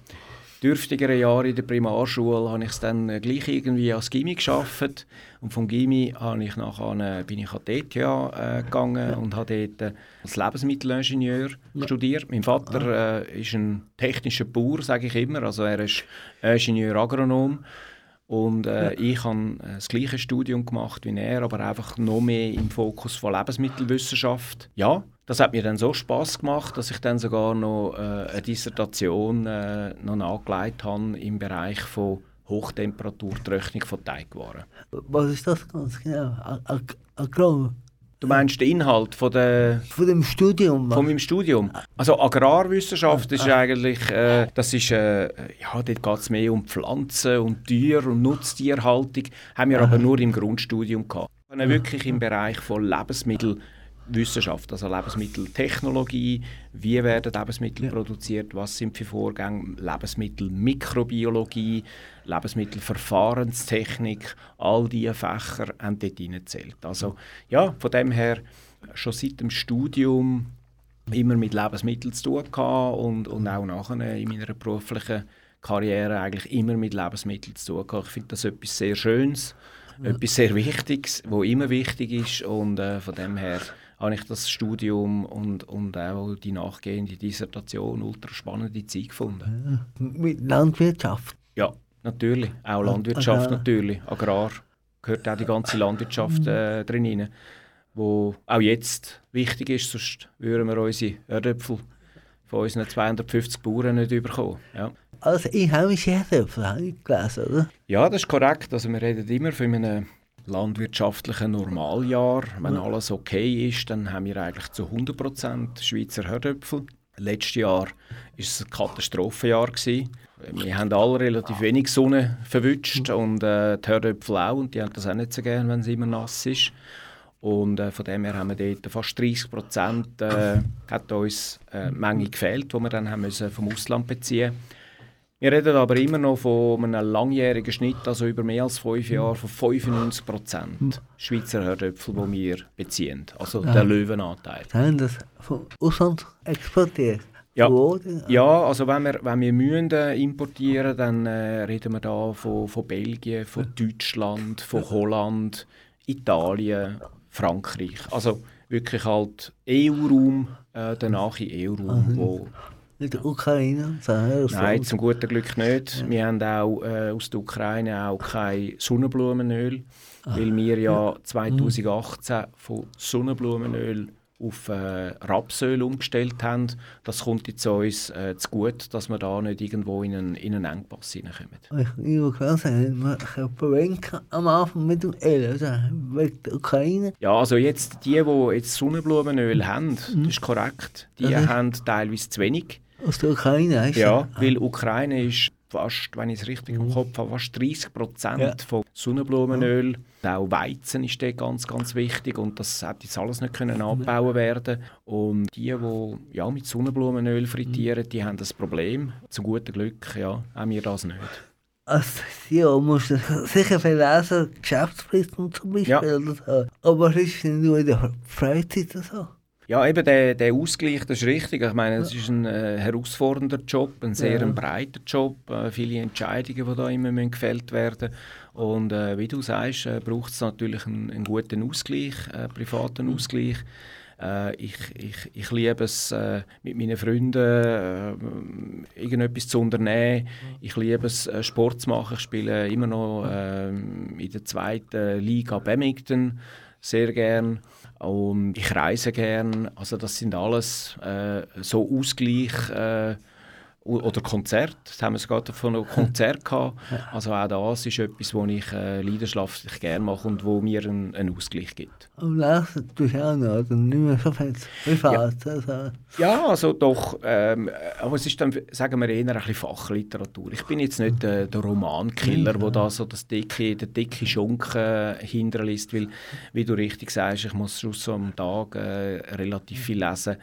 dürftigeren Jahren in der Primarschule habe ich es dann äh, gleich irgendwie als Gimmi geschafft und vom Gimmi habe ich nachher, äh, bin ich an die ETH äh, gegangen und habe dort äh, als Lebensmittelingenieur studiert. Mein Vater äh, ist ein technischer Bauer, sage ich immer, also er ist Ingenieur Agronom und äh, ich habe das gleiche Studium gemacht wie er, aber einfach noch mehr im Fokus von Lebensmittelwissenschaft. Ja, das hat mir dann so Spaß gemacht, dass ich dann sogar noch äh, eine Dissertation äh, noch nachgelegt habe im Bereich von Hochtemperaturtrocknung von Teigwaren. Was ist das ganz genau? A- A- Agron. Du meinst den Inhalt von der Von dem Studium. von meinem Studium. Also Agrarwissenschaft ist eigentlich, äh, das ist, äh, ja, dort geht es mehr um Pflanzen und Tier und Nutztierhaltung, haben wir aber nur im Grundstudium gehabt. Wir haben wirklich im Bereich von Lebensmittelwissenschaft, also Lebensmitteltechnologie, wie werden Lebensmittel produziert, was sind für Vorgänge, Lebensmittelmikrobiologie, Lebensmittelverfahrenstechnik, all diese Fächer haben dort hineingezählt. Also ja, von dem her schon seit dem Studium immer mit Lebensmitteln zu tun gehabt und, und auch nachher in meiner beruflichen Karriere eigentlich immer mit Lebensmitteln zu tun gehabt. Ich finde das etwas sehr Schönes, etwas sehr Wichtiges, wo immer wichtig ist und äh, von dem her habe ich das Studium und, und auch die nachgehende Dissertation ultra spannende Zeit gefunden. Mit Landwirtschaft. Ja, natürlich. Auch Landwirtschaft Agrar. natürlich. Agrar gehört auch die ganze Landwirtschaft äh, drin rein, wo auch jetzt wichtig ist, sonst würden wir unsere Erdöpfel von unseren 250 Bauern nicht bekommen. Ja. Also einheimische Herdöpfel habe ich gelesen, oder? ja, das ist korrekt. Also wir reden immer von einem landwirtschaftlichen Normaljahr. Wenn alles okay ist, dann haben wir eigentlich zu 100% Schweizer Herdöpfel. Letztes Jahr war es ein Katastrophenjahr. Wir haben alle relativ wenig Sonne verwünscht und äh, die Herdöpfel auch. Und die haben das auch nicht so gerne, wenn es immer nass ist. Und äh, von dem her haben wir dort fast 30 Prozent äh, hat uns äh, Menge gefehlt, die wir dann haben müssen vom Ausland beziehen Wir reden aber immer noch von einem langjährigen Schnitt, also über mehr als fünf Jahre, von 95 Prozent Schweizer Herdöpfel, die wir beziehen. Also der Löwenanteil. Sie haben das vom Ausland exportiert. Ja. Ja, also wenn wir, wenn wir müssen, äh, importieren, dann äh, reden wir da von, von Belgien, von Deutschland, von Holland, Italien, Frankreich. Also wirklich halt EU-Raum, äh, der nahe EU-Raum, wo Nicht der Ukraine. Nein, zum guten Glück nicht. Wir haben auch äh, aus der Ukraine auch kein Sonnenblumenöl, weil wir ja 2018 von Sonnenblumenöl auf äh, Rapsöl umgestellt haben. Das kommt jetzt uns äh, zu gut, dass wir da nicht irgendwo in einen, in einen Engpass hineinkommen. Ich, ich will klar sagen, man am Anfang mit dem Öl, also wegen der Ukraine. Ja, also jetzt die, die jetzt Sonnenblumenöl haben, das ist korrekt, die Mhm. haben teilweise zu wenig. Aus der Ukraine, weißt du? Ja, weil Ukraine ist fast, wenn ich es richtig im Kopf habe, fast 30 Prozent Ja. von Sonnenblumenöl. Auch Weizen ist dort ganz, ganz wichtig und das hat jetzt alles nicht können abbauen werden. Und die, die ja, mit Sonnenblumenöl frittieren, die haben das Problem. Zum guten Glück ja, haben wir das nicht. Als CEO musst du sicher viel lesen, Geschäftsberichte zum Beispiel Ja. oder so. Aber es ist nicht nur in der Freizeit oder so. Ja, eben der, der Ausgleich, das ist richtig. Ich meine, es ist ein äh, herausfordernder Job, ein sehr Ja. ein breiter Job, äh, viele Entscheidungen, die da immer müssen gefällt werden Und äh, wie du sagst, äh, braucht es natürlich einen, einen guten Ausgleich, äh, privaten Ausgleich. Äh, ich, ich, ich liebe es, mit meinen Freunden irgendetwas zu unternehmen. Ich liebe es, Sport zu machen. Ich spiele immer noch äh, in der zweiten Liga Badminton sehr gern. Und ich reise gern. Also das sind alles äh, so Ausgleich äh, oder Konzert. Das haben wir sogar davon noch Konzert gehabt. Also auch das ist etwas, was ich äh, leidenschaftlich gerne mache und wo mir einen, einen Ausgleich gibt. Und lesen tust du auch noch, oder nicht mehr so viel privat. Also. Ja, also doch. Ähm, aber es ist dann, sagen wir, eher ein bisschen Fachliteratur. Ich bin jetzt nicht äh, der Romankiller, der da so das dicke, den dicke Schunken äh, hinterlässt, weil, wie du richtig sagst, ich muss schon so am Tag äh, relativ viel lesen.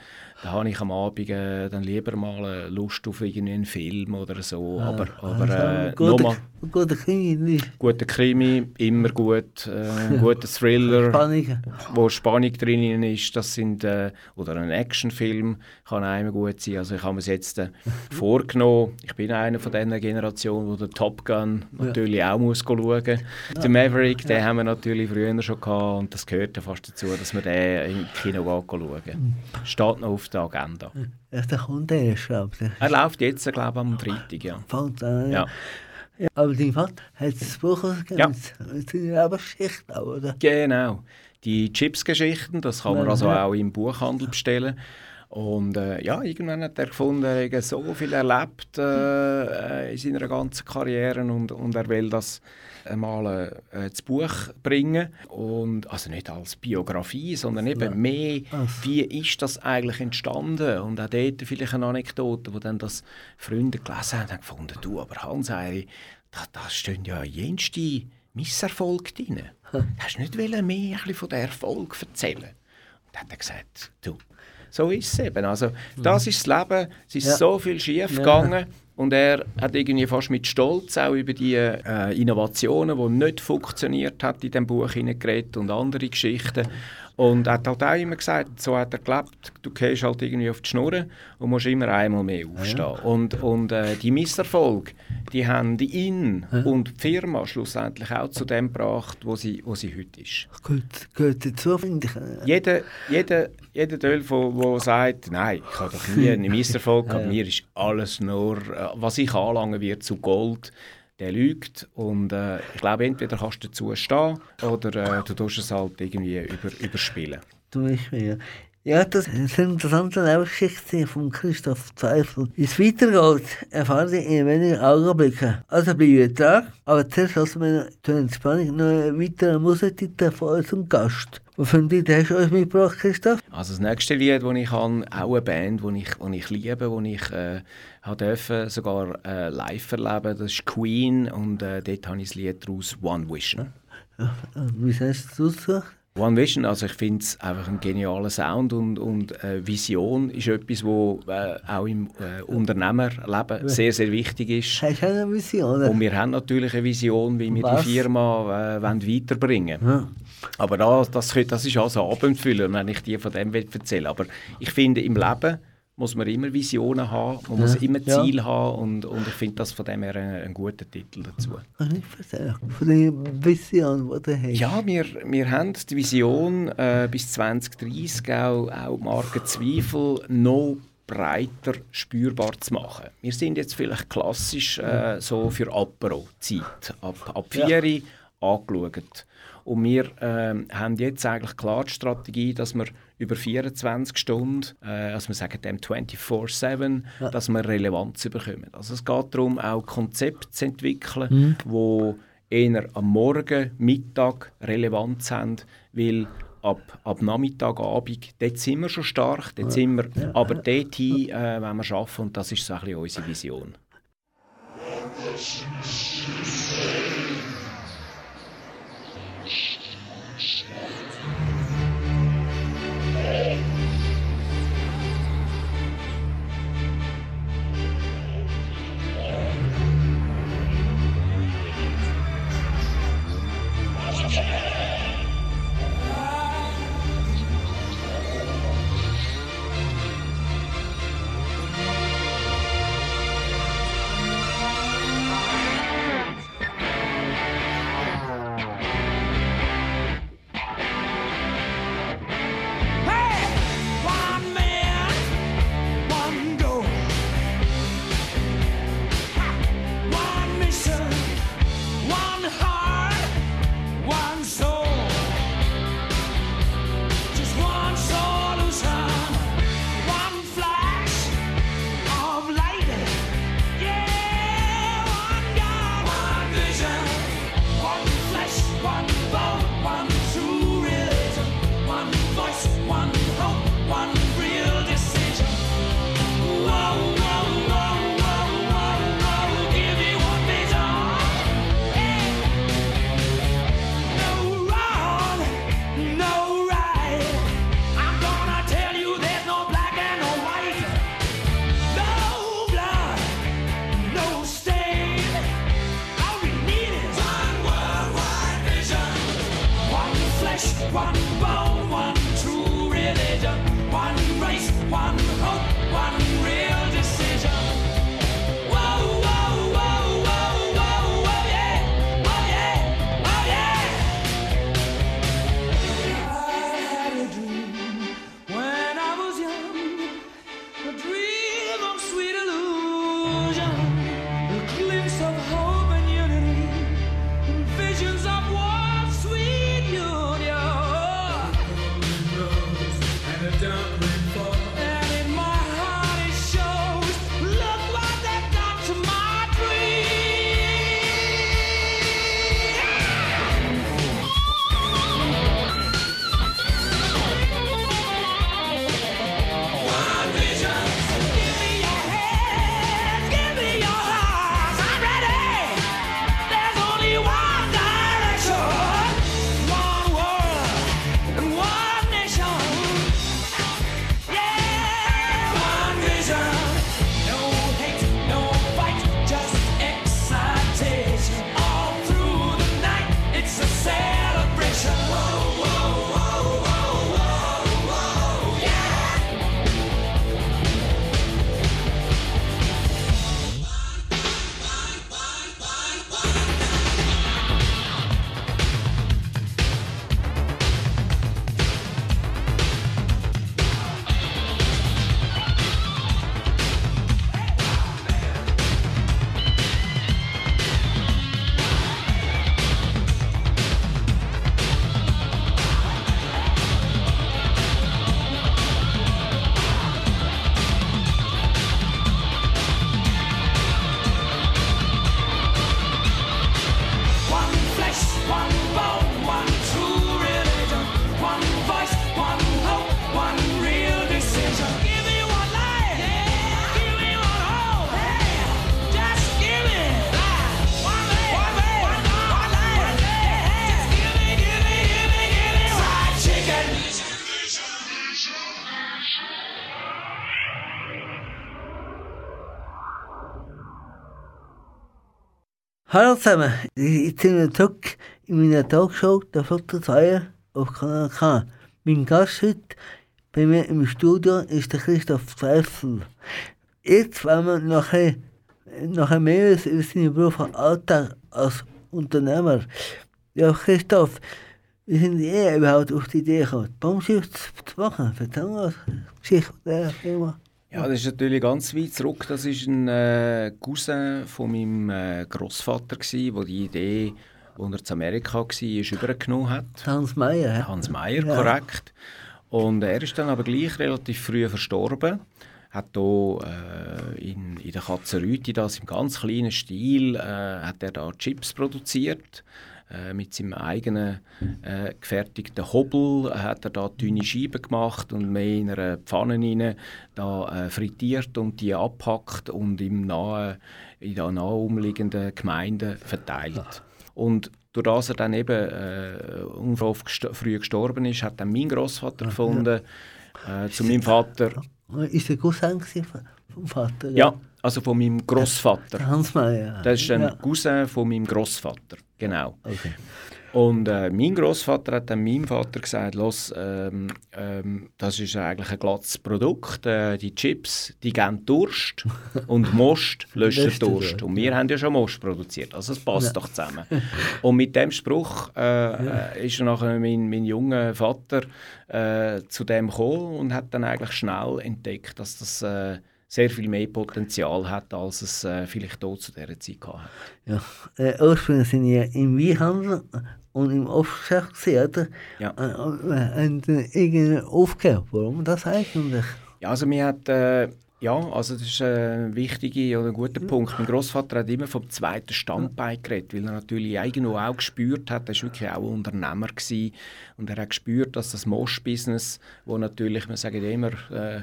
Da habe ich am Abend äh, dann lieber mal äh, Lust auf irgendeinen Film oder so. aber aber äh, guter, guter Krimi, nicht guter Krimi, immer gut, äh, ein [LAUGHS] guter Thriller Spannung. wo Spannung drin ist, das sind, äh, oder ein Actionfilm kann immer gut sein. Also ich habe mir es jetzt äh, [LAUGHS] vorgenommen, ich bin einer von dieser Generation, wo der Top Gun natürlich auch muss schauen muss. Den Maverick, den haben wir natürlich früher schon gehabt und das gehört ja fast dazu, dass wir den im Kino schauen. Steht noch auf der Agenda. Der kommt erst, glaube ich. Er läuft jetzt, glaube ich, am Freitag, ja. Fängt an, Ja, ja. Aber dein Vater hat das Buch ausgegeben Ja. mit, mit seiner Lebensgeschichte, oder? genau. Die Chips-Geschichten, das kann man also auch im Buchhandel bestellen. Und äh, ja, irgendwann hat er gefunden, er hat so viel erlebt äh, in seiner ganzen Karriere und, und er will das einmal äh, ins Buch bringen. Und, also nicht als Biografie, sondern eben mehr, Ach. wie ist das eigentlich entstanden? Und auch dort vielleicht eine Anekdote, wo dann das Freunde gelesen haben und haben gefunden, du, aber Hans, da, da stehen ja jenste Misserfolge drin. Hast du nicht mehr ein bisschen von den Erfolg erzählen? Und dann hat er gesagt, du, so ist es eben. Also, das ist das Leben. Es ist Ja. so viel schief Ja. Und er hat irgendwie fast mit Stolz auch über die äh, Innovationen, die nicht funktioniert hat in dem Buch hineingeredet und andere Geschichten. Und er hat halt auch immer gesagt, so hat er gelebt, du gehst halt irgendwie auf die Schnur und musst immer einmal mehr aufstehen. Und, und äh, die Misserfolge, die haben ihn und die Firma schlussendlich auch zu dem gebracht, wo sie, wo sie heute ist. Gehört, gehört dazu, finde ich. Jeder, jeder, jeder Teil, der sagt, nein, ich habe doch nie [LAUGHS] einen Misserfolg gehabt, Ja. mir ist alles nur, äh, was ich anlangen wird, zu Gold, der lügt. Und äh, ich glaube, entweder kannst du dazu stehen oder äh, du tust es halt irgendwie über, überspielen. Zum Beispiel. Ja, das ist eine interessante Lebensgeschichte von Christoph Zweifel. Wie es weitergeht, erfahren Sie in wenigen Augenblicken. Also bleiben dran, aber zuerst lassen wir zur Entspannung noch einen weiteren Musiktitel von unserem Gast. Was für einen Titel hast du uns mitgebracht, Christoph? Also das nächste Lied, das ich habe, auch eine Band, die ich, die ich liebe, die ich äh, dürfen, sogar äh, live erleben, das ist Queen und äh, dort habe ich das Lied daraus «One Vision». Ja, wie hast du es ausgesucht? One Vision, also ich finde es einfach ein genialer Sound und, und äh, Vision ist etwas, wo äh, auch im äh, Unternehmerleben sehr, sehr wichtig ist. [LAUGHS] Hast du eine Vision? Und wir haben natürlich eine Vision, wie wir Was? die Firma äh, wollen weiterbringen Ja. Aber das, das, das ist also Abendfüller, wenn ich dir von dem will erzählen Aber ich finde, im Leben muss man immer Visionen haben, man muss immer Ziel ja. haben und, und ich finde das von dem her einen, einen guten Titel dazu. Von der Vision, die du hast. Ja, wir, wir haben die Vision äh, bis 2030 auch, auch Marke Zweifel noch breiter spürbar zu machen. Wir sind jetzt vielleicht klassisch äh, so für Apero-Zeit, ab, ab 4 ja. angeschaut. Und wir äh, haben jetzt eigentlich klar die Strategie, dass wir über 24 Stunden, äh, also wir sagen dem 24-7, ja. dass wir Relevanz bekommen. Also es geht darum, auch Konzepte zu entwickeln, mhm. wo eher am Morgen, Mittag Relevanz haben, weil ab, ab Nachmittag, Abend, dort sind wir schon stark, dort ja. sind wir, ja. aber dort hin, äh, wenn wir arbeiten, und das ist so ein bisschen unsere Vision. Hallo zusammen, ich bin zurück in meiner Talkshow der Fokusreihe auf Kanal K. Mein Gast heute bei mir im Studio ist der Christoph Zweifel. Jetzt wollen wir nachher, ein, mehr über seinen Beruf und Alltag als Unternehmer. Ja, Christoph, wie sind ihr überhaupt auf die Idee gekommen, Baumschiff zu machen? Erzähl mal Geschichte der Firma. Ja, das ist natürlich ganz weit zurück. Das ist ein äh, Cousin von meinem äh, Großvater der wo die Idee, als er zu Amerika war, ist übergenommen hat. Hans Meyer. Hans Meyer, ja. korrekt. Und er ist dann aber gleich relativ früh verstorben hat hier äh, in, in der Katzerüti, das im ganz kleinen Stil, äh, hat er da Chips produziert. Äh, mit seinem eigenen äh, gefertigten Hobel äh, hat er da dünne Scheiben gemacht und mehr in einer Pfanne rein, da äh, frittiert und die abpackt und im nahe, in den nahe umliegenden Gemeinden verteilt. Und durch das er dann eben äh, früh gestorben ist, hat dann mein Großvater gefunden, äh, zu meinem Vater, Ist der Cousin vom- vom Vater? ja, also von meinem Großvater. Der Hans Meyer. Das ist ein ja. Cousin von meinem Großvater, genau. Okay. Und äh, mein Großvater hat dann meinem Vater gesagt, los, ähm, ähm, das ist eigentlich ein glattes Produkt, äh, die Chips, die geben Durst [LAUGHS] und Most löscht Durst. Und wir haben ja schon Most produziert, also es passt doch zusammen. Und mit dem Spruch äh, äh, ist nachher mein, mein junger Vater äh, zu dem gekommen und hat dann eigentlich schnell entdeckt, dass das äh, sehr viel mehr Potenzial hat, als es äh, vielleicht dort zu dieser Zeit gehabt hat. Ja. Äh, ursprünglich sind ja im Weinhandel und im Obstgeschäft gewesen, oder? Ja. Äh, und, äh, dann irgendwie aufgehört. Warum das eigentlich? Ja, also mir hat, äh, ja, also das ist ein wichtiger oder ein guter Punkt. Mein Großvater hat immer vom zweiten Standbein geredet, weil er natürlich irgendwo auch gespürt hat, er war wirklich auch Unternehmer gewesen, und er hat gespürt, dass das Most-Business, wo natürlich, wir sagen immer, äh,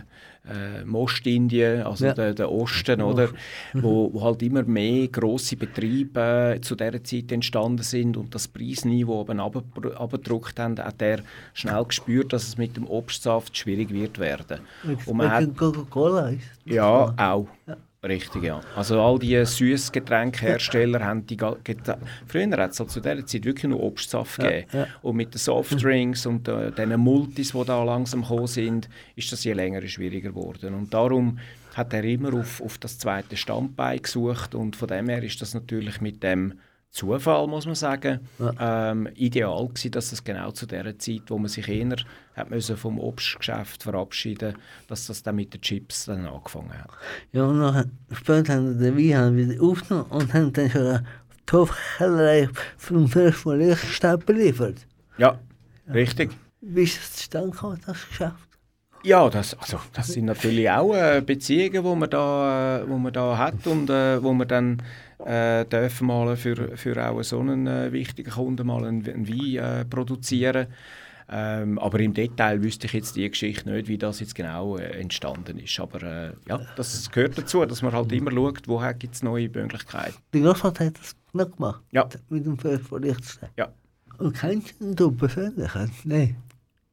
äh, Most-Indien, also Ja. der, der Osten, oder, [LAUGHS] wo, wo halt immer mehr grosse Betriebe äh, zu dieser Zeit entstanden sind und das Preisniveau oben runtergedrückt haben, hat er schnell gespürt, dass es mit dem Obstsaft schwierig wird werden. Und man hat Coca-Cola ist ja, auch. Richtig, ja. Also all die Süßgetränkhersteller haben die... geta- Früher hat es halt zu dieser Zeit wirklich nur Obstsaft gegeben. ja. Und mit den Softdrinks und äh, den Multis, die da langsam gekommen sind, ist das je länger schwieriger geworden. Und darum hat er immer auf, auf das zweite Standbein gesucht und von dem her ist das natürlich mit dem Zufall, muss man sagen, ähm, ideal gewesen, dass es genau zu der Zeit, wo man sich eher hat müssen vom Obstgeschäft verabschieden, dass das dann mit den Chips dann angefangen hat. Ja, und nachher, später haben sie den Weinhandel wieder aufgenommen und haben dann schon eine Topfkellerei vom Fürst von Liechtenstein beliefert. Ja, richtig. Wie ist das zustande gekommen, das Geschäft? Ja, das, also, das sind natürlich auch äh, Beziehungen, die man da, äh, wo man da hat und äh, wo man dann äh, dürfen mal für, für auch so einen äh, wichtigen Kunden mal einen, einen Wein äh, produzieren. Ähm, aber im Detail wüsste ich jetzt die Geschichte nicht, wie das jetzt genau äh, entstanden ist. Aber äh, ja, das gehört dazu, dass man halt immer schaut, woher gibt es neue Möglichkeiten. Der Großvater hat das nicht gemacht. Ja. Mit dem Fürst von Liechtenstein. Ja. Und kennst du ihn persönlich? Nein.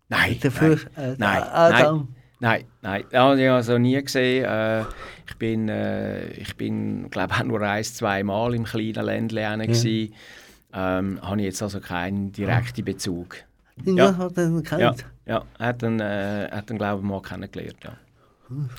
Nein, Der nein, Fürst, äh, nein, Adam. Nein, nein, ja, ich habe also nie gesehen. Äh, ich bin, äh, ich bin, glaube auch nur ein, zwei Mal im kleinen Ländchen ja. Ähm, habe ich jetzt also keinen direkten Bezug. Ja. Großvater hat Ja, kennt. ja, er hat ihn, äh, hat ihn glaube ich mal kennengelernt. Ja.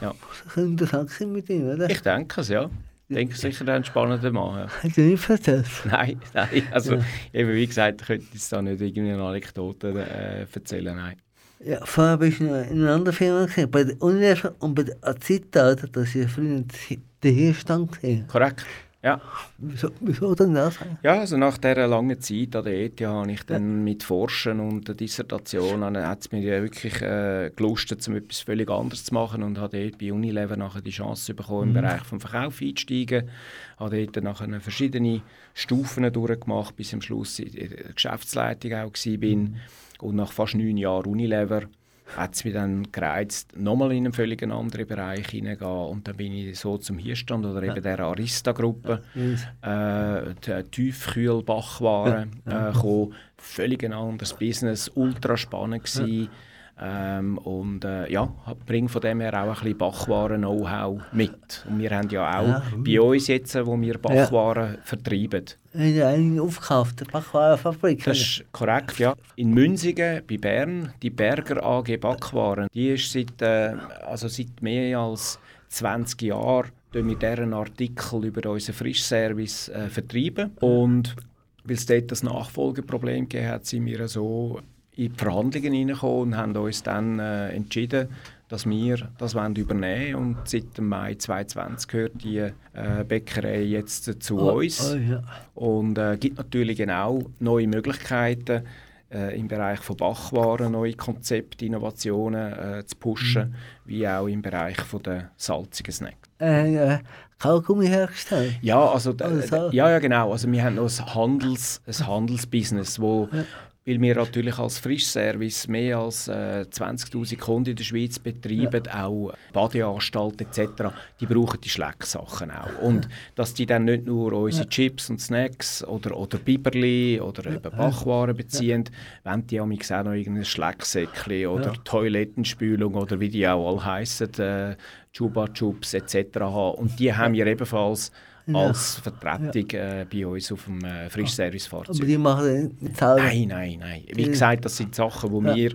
Ja. Könnte sein mit ihm, oder? Ich denke es, ja. Ich denke sicher ein spannender Mann. Ja. Hat er nicht erzählt? Nein, nein, also Ja. eben wie gesagt, ich könnte jetzt da nicht irgendeine Anekdote äh, erzählen, nein. Ja, vorher du noch in einer anderen Firma gesehen, bei der Unilever und bei der Azita, das ist ja früher der gesehen. Korrekt, ja. Wieso, wieso denn das? Ja, also nach dieser langen Zeit an der ETH habe ich dann mit Forschen und der Dissertation hat es mir ja wirklich äh, gelustet, um etwas völlig anderes zu machen und habe dort bei Unilever nachher die Chance bekommen, im Bereich vom Verkauf einzusteigen. Habe dort nachher verschiedene Stufen durchgemacht, bis am Schluss in der Geschäftsleitung auch gewesen bin. Und nach fast neun Jahren Unilever hat es mich dann gereizt, nochmal in einen völlig anderen Bereich hineingehen. Und dann bin ich so zum Hierstand oder eben der Arista-Gruppe, äh, die Tiefkühlbachwaren äh, gekommen. Völlig ein anderes Business, ultra spannend gewesen. Ähm, und äh, ja, bringe von dem her auch ein bisschen Bachwaren-Know-how mit. Und wir haben ja auch Ja. bei uns jetzt, wo wir Bachwaren vertreiben. Ja einen aufgekauft, eine Backwarenfabrik. Das ist korrekt, ja. In Münzigen, bei Bern, die Berger AG Backwaren, die ist seit, äh, also seit mehr als 20 Jahren wir deren Artikel über unseren Frischservice äh, vertreiben. Und weil es dort das Nachfolgeproblem gegeben hat, sind wir so in die Verhandlungen hineingekommen und haben uns dann äh, entschieden, dass wir das wollen übernehmen und seit dem Mai 2020 gehört die äh, Bäckerei jetzt zu Oh, uns oh, ja. und äh, gibt natürlich genau neue Möglichkeiten äh, im Bereich von Backwaren, neue Konzepte, Innovationen äh, zu pushen, wie auch im Bereich von der salzigen Snacks. Äh, ja. Kaugummi hergestellt. Ja, also, Also ja, ja, genau. Also wir haben noch ein, Handels, ein Handelsbusiness, wo, weil wir natürlich als Frischservice mehr als äh, 20'000 Kunden in der Schweiz betreiben, auch Badeanstalten etc., die brauchen die Schlecksachen auch. Und dass die dann nicht nur unsere Chips und Snacks oder, oder Biberli oder eben Backwaren beziehen, wenn die auch noch irgendein Schlecksäckchen oder Toilettenspülung oder wie die auch alle heissen, äh, Chupa Chups etc. haben. Und die haben wir ebenfalls als Vertretung äh, bei uns auf dem äh, Aber Frischservicefahrzeug. die machen nicht selber. Nein, nein, nein. Wie gesagt, das sind Sachen, die wir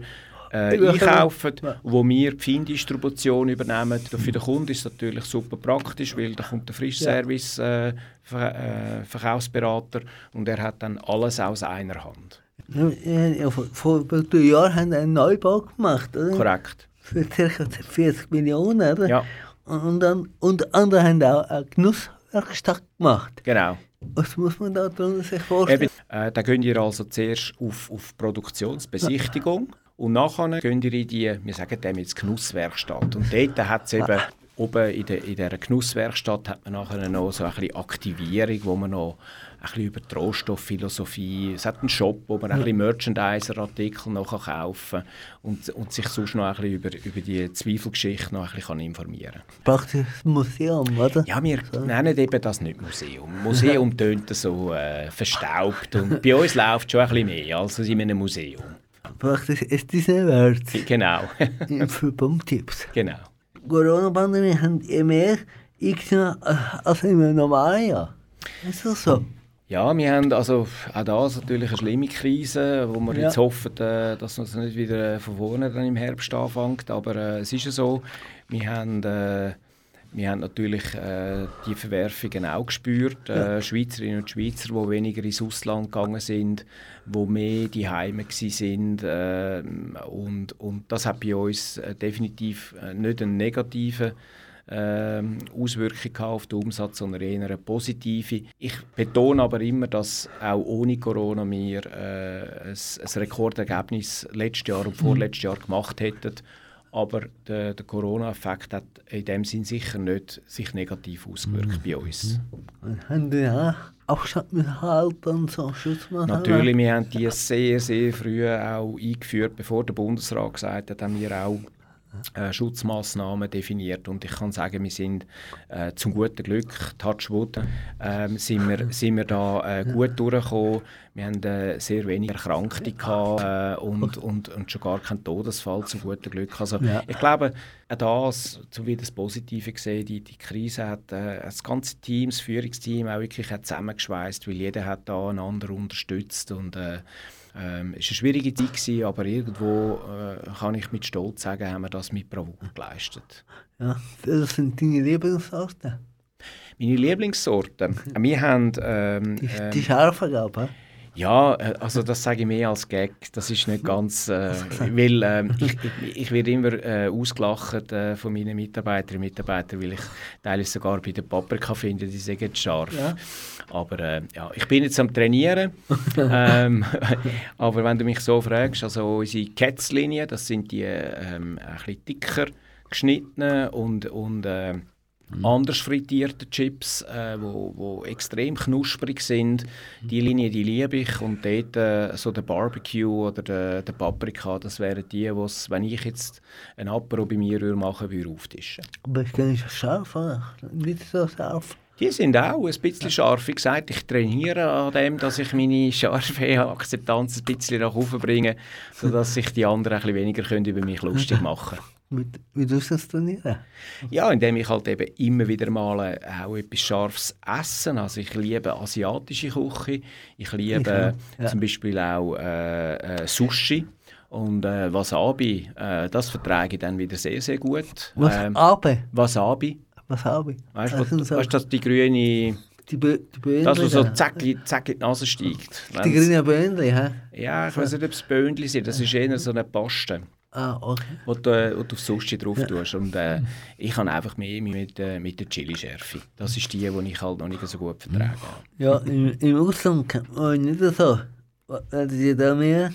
äh, einkaufen, Ja. wo wir die Feindistribution übernehmen. Für den Kunden ist es natürlich super praktisch, weil da kommt der Frischservice äh, Ver äh, Verkaufsberater und er hat dann alles aus einer Hand. Ja, vor, vor paar Jahren haben sie einen Neubau gemacht, oder? Korrekt. Für ca. 40 Millionen, oder? Ja, Und dann und andere haben auch eine Genusswerkstatt gemacht. genau. Was muss man da sich vorstellen? Eben, äh, da gehen ihr also zuerst auf, auf Produktionsbesichtigung und nachher gehen ihr in die, wir sagen dem jetzt Genusswerkstatt. Und dort hat es eben, oben in, der, in dieser Genusswerkstatt hat man nachher noch so ein bisschen Aktivierung, wo man noch bisschen über die Rohstoffphilosophie, es hat einen Shop, wo man ein bisschen Merchandiser-Artikel noch kaufen kann und, und sich sonst noch ein bisschen über, über die Zweifelgeschichte noch ein bisschen informieren kann. Praktisch das Museum, oder? Ja, wir nennen eben das nicht Museum. Museum [LAUGHS] tönt so äh, verstaubt und bei uns läuft schon ein bisschen mehr als in einem Museum. Praktisch ist Disney World Genau, für Bummtipps. genau. Corona-Pandemie haben ihr mehr äh, als im normalen Jahr. Ist das so? Ja, wir haben also auch das natürlich eine schlimme Krise, wo wir Ja. jetzt hoffen, äh, dass es nicht wieder äh, von vorne dann im Herbst anfängt. Aber äh, es ist ja so, wir haben, äh, wir haben natürlich äh, die Verwerfungen auch gespürt. Äh, Schweizerinnen und Schweizer, die weniger ins Ausland gegangen sind, die mehr die Heime sind. Äh, und, und das hat bei uns definitiv nicht einen negativen ähm, Auswirkung auf den Umsatz, sondern eher eine positive. Ich betone aber immer, dass auch ohne Corona wir äh, ein, ein Rekordergebnis letztes Jahr und vorletztes Jahr gemacht hätten. Aber der, der Corona-Effekt hat in dem Sinn sicher nicht sich negativ ausgewirkt bei uns. Und haben die auch Abstand mit halten und so Schutzmaßnahmen? Natürlich, wir haben die sehr, sehr früh auch eingeführt, bevor der Bundesrat gesagt hat, haben wir auch äh, Schutzmaßnahmen definiert und ich kann sagen, wir sind äh, zum guten Glück, Touchwood, ähm, sind, wir, [LAUGHS] sind wir da äh, gut durchgekommen. Wir haben äh, sehr wenig Erkrankte gehabt, äh, und, und, und schon gar keinen Todesfall zum guten Glück. Also Ja. ich glaube, auch das, so wie das Positive gesehen, die, die Krise hat äh, das ganze Team, das Führungsteam auch wirklich hat zusammengeschweißt, weil jeder hat da einander unterstützt und äh, ähm, es war eine schwierige Zeit, gewesen, aber irgendwo äh, kann ich mit Stolz sagen, haben wir das mit Bravour geleistet. Ja, das sind deine Lieblingssorten. Meine Lieblingssorten, [LAUGHS] wir haben... Ähm, Die, ähm, die scharfe, glaube ich. Ja, äh, also das sage ich mehr als Gag. Das ist nicht ganz, äh, [LAUGHS] weil ähm, ich, ich, werde immer äh, ausgelacht äh, von meinen Mitarbeiterinnen und Mitarbeitern, weil ich teilweise sogar bei der Paprika finde, die sind jetzt scharf. Ja. Aber äh, ja, ich bin jetzt am Trainieren. [LAUGHS] ähm, [LAUGHS] aber wenn du mich so fragst, also unsere Cats-Linie, das sind die ähm, ein bisschen dicker geschnittenen und, und äh, anders frittierte Chips, äh, wo, wo extrem knusprig sind. Die Linie, die liebe ich. Und dort äh, so der Barbecue oder der, der Paprika, das wären die, wo's, wenn ich jetzt ein Apero bei mir würde machen würde, auftischen. Aber ich kenne scharf, oder? Nicht so scharf. Die sind auch ein bisschen scharf. Wie gesagt, ich trainiere an dem, dass ich meine scharfe [LAUGHS] Akzeptanz ein bisschen nach oben bringe, sodass sich die anderen ein bisschen weniger können über mich lustig [LAUGHS] machen können. Mit, wie tust du das trainieren? Ja, indem ich halt eben immer wieder mal äh, auch etwas Scharfes essen. Also ich liebe asiatische Küche. Ich liebe Ich ja. zum Beispiel auch äh, äh, Sushi. Und äh, Wasabi, äh, das vertrage ich dann wieder sehr, sehr gut. Was? Ähm? Wasabi, Was habe ich? weißt du, was- weißt das die grüne, die, Bö die Böhnchen. das, was so da. zack, zack in die Nase steigt. Die grünen Böhnchen, hä? ja, ich weiß nicht, ob es Böhnchen sind, das ist eher so eine Paste. Ah, okay. wo du, äh, wo du auf Sushi drauf tust. Und äh, ich kann einfach mehr mit, äh, mit der Chili-Schärfe. Das ist die, die ich halt noch nicht so gut vertrage. Ja, im, im Ausland kennt man euch nicht so. Werden die da mehr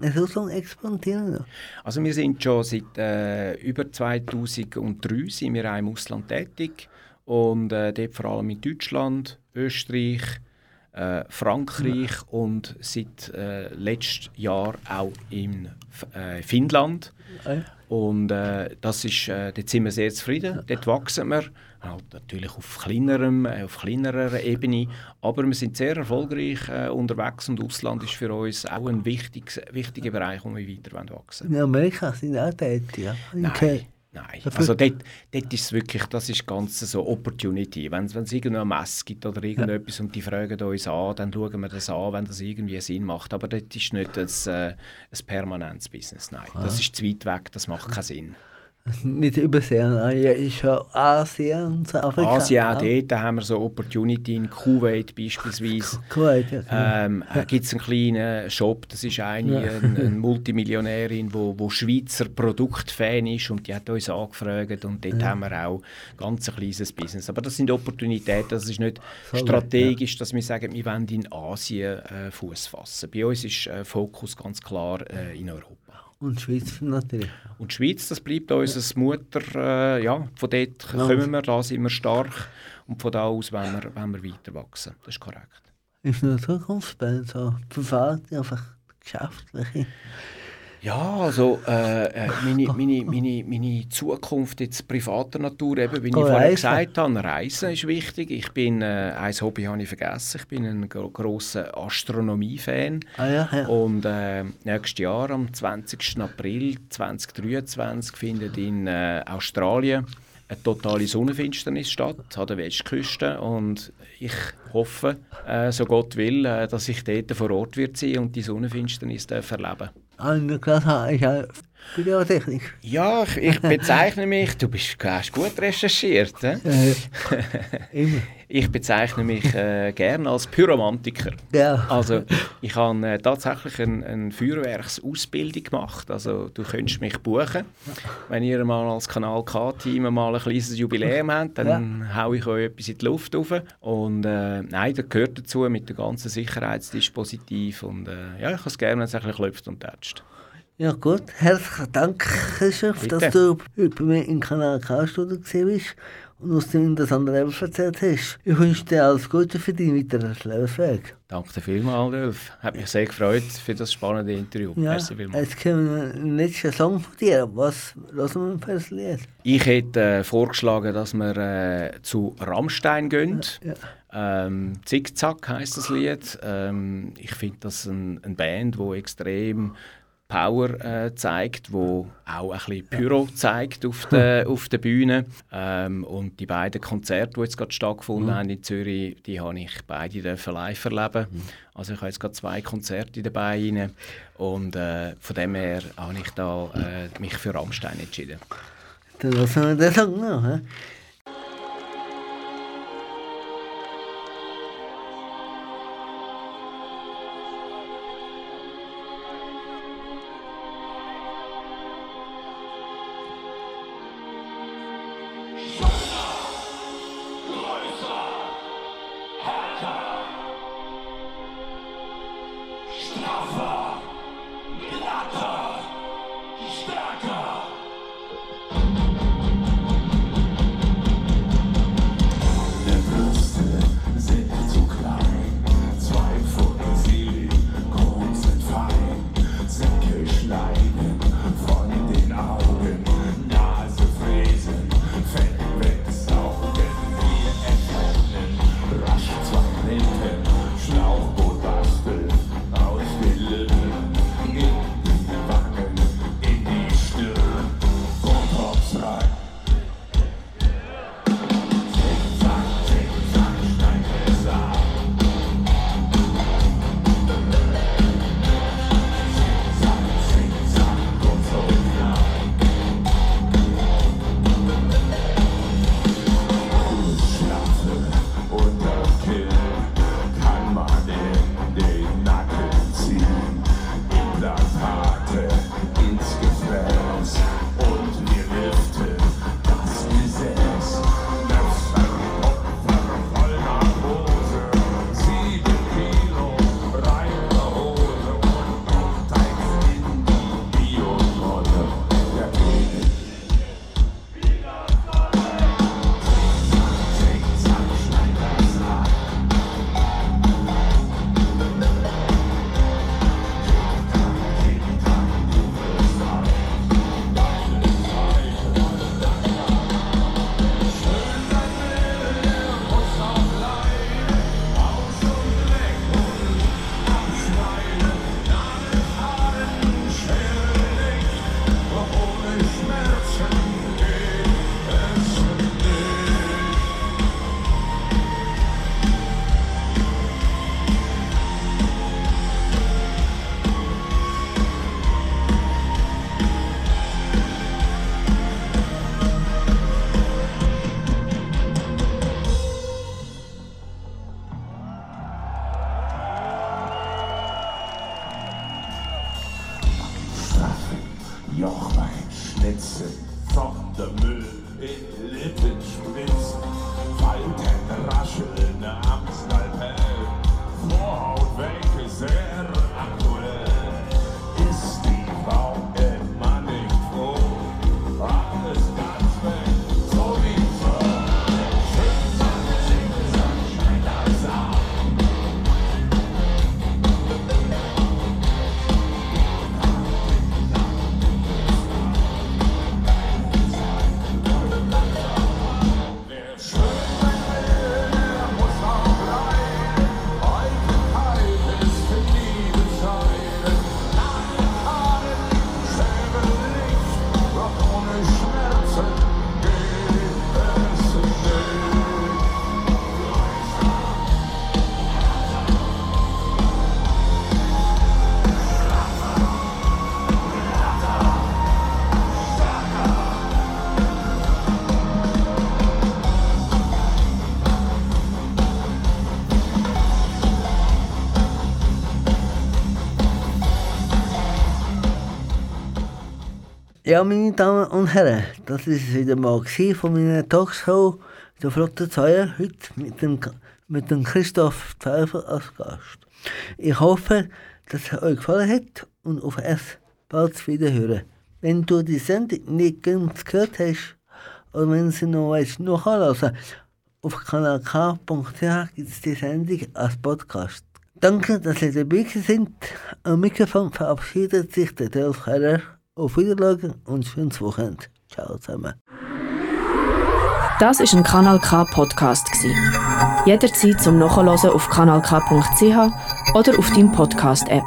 ins Ausland exportieren? noch? Also wir sind schon seit äh, über 2003 sind wir auch im Ausland tätig und äh, dort vor allem in Deutschland, Österreich, äh, Frankreich und seit äh, letztem Jahr auch in äh, Finnland. Ah, ja. Und äh, das ist, äh, dort sind wir sehr zufrieden. Dort wachsen wir. Halt natürlich auf, kleinerem, äh, auf kleinerer Ebene. Aber wir sind sehr erfolgreich äh, unterwegs und Ausland ist für uns auch ein wichtiges, wichtiger Bereich, wo wir weiter wollen wachsen In Amerika sind auch tätig, ja. Nein, Okay. Nein. Also dort, dort ist es wirklich, das ist ganz so Opportunity. Wenn es irgendeine Messe gibt oder irgendetwas und die fragen uns an, dann schauen wir das an, wenn das irgendwie Sinn macht. Aber dort ist nicht ein, äh, ein permanentes Business, nein. Ah. Das ist zu weit weg, das macht keinen Sinn. [LAUGHS] Nicht übersehen, ja, ist ja Asien und so Afrika. Asien, auch dort haben wir so Opportunity in Kuwait beispielsweise. Kuwait, ja. genau. Ähm, äh, gibt es einen kleinen Shop, das ist eine, Ja. eine, [LAUGHS] eine Multimillionärin, wo, wo Schweizer Produktfan ist und die hat uns angefragt und dort haben wir auch ganz ein kleines Business. Aber das sind Opportunitäten, das ist nicht So, strategisch, dass wir sagen, wir wollen in Asien äh, Fuß fassen. Bei uns ist äh, Fokus ganz klar äh, in Europa. Und Schweiz natürlich. Und die Schweiz, das bleibt unser Mutter, äh, ja, von dort kommen wir, da sind wir stark und von da aus wollen wir, wollen wir weiter wachsen. Das ist korrekt. Ist noch Zukunftsbild so? Privat, einfach geschäftliche. Ja, also äh, äh, meine, meine, meine, meine Zukunft jetzt privater Natur, eben, wie ich Go vorher reisen. gesagt habe, Reisen ist wichtig. Ich bin, äh, ein Hobby habe ich vergessen, ich bin ein gro grosser Astronomie-Fan. Ah ja, ja. Und äh, nächstes Jahr, am 20. April 2023, findet in äh, Australien eine totale Sonnenfinsternis statt an der Westküste. Und ich hoffe, äh, so Gott will, dass ich dort vor Ort wird sein und die Sonnenfinsternis darf Eine Klasse habe ich auch Biotechnik. Ja, ich, ich bezeichne mich, du bist, hast gut recherchiert, hä? Äh, [LAUGHS] immer. Ich bezeichne mich äh, gerne als Pyromantiker. Ja. Also ich habe äh, tatsächlich eine ein Feuerwerksausbildung gemacht. Also du könntest mich buchen. Wenn ihr mal als Kanal K-Team mal ein kleines Jubiläum habt, dann haue ich euch etwas in die Luft auf. Und äh, nein, das gehört dazu mit dem ganzen Sicherheitsdispositiv. Und äh, ja, ich habe es gerne, wenn es ein bisschen klopft und tätscht. Ja gut, herzlichen Dank, Christoph, Bitte. dass du heute bei mir im Kanal K-Studio bist und aus dem interessanten Leben erzählt hast. Ich wünsche dir alles Gute für deinen weiteren Lebensweg. Danke dir vielmals, Adolf. Hat mich sehr gefreut für das spannende Interview. Ja, Merci vielmals. jetzt kommen wir einen letzten Song von dir. Was hören wir für ein Lied? Ich hätte äh, vorgeschlagen, dass wir äh, zu Rammstein gehen. Ja. Ähm, Zickzack heisst das Lied. Ähm, ich finde das ein, eine Band, die extrem Power äh, zeigt, wo auch ein bisschen Pyro zeigt auf der, [LAUGHS] auf der Bühne. Ähm, und die beiden Konzerte, die jetzt gerade stattgefunden haben in Zürich, die habe ich beide dürfen live erleben. Also ich habe jetzt gerade zwei Konzerte dabei rein. und äh, von dem her habe ich da äh, mich für Rammstein entschieden. Dann hören wir den Song noch. Ja, meine Damen und Herren, das ist wieder mal von meiner Talkshow «Der flotte Zweier», heute mit dem, mit dem Christoph Pfeiffer als Gast. Ich hoffe, dass es euch gefallen hat und auf es bald wieder hören. Wenn du die Sendung nicht ganz gehört hast oder wenn sie noch weißt, nachhören auf kanalk.ch gibt es die Sendung als Podcast. Danke, dass ihr dabei sind. Am Mikrofon verabschiedet sich der Dolf Heller. Auf Wiedersehen und schönes Wochenende. Ciao zusammen. Das ist ein Kanal K Podcast. Jederzeit zum Nachhören auf kanalk.ch oder auf deinem Podcast App.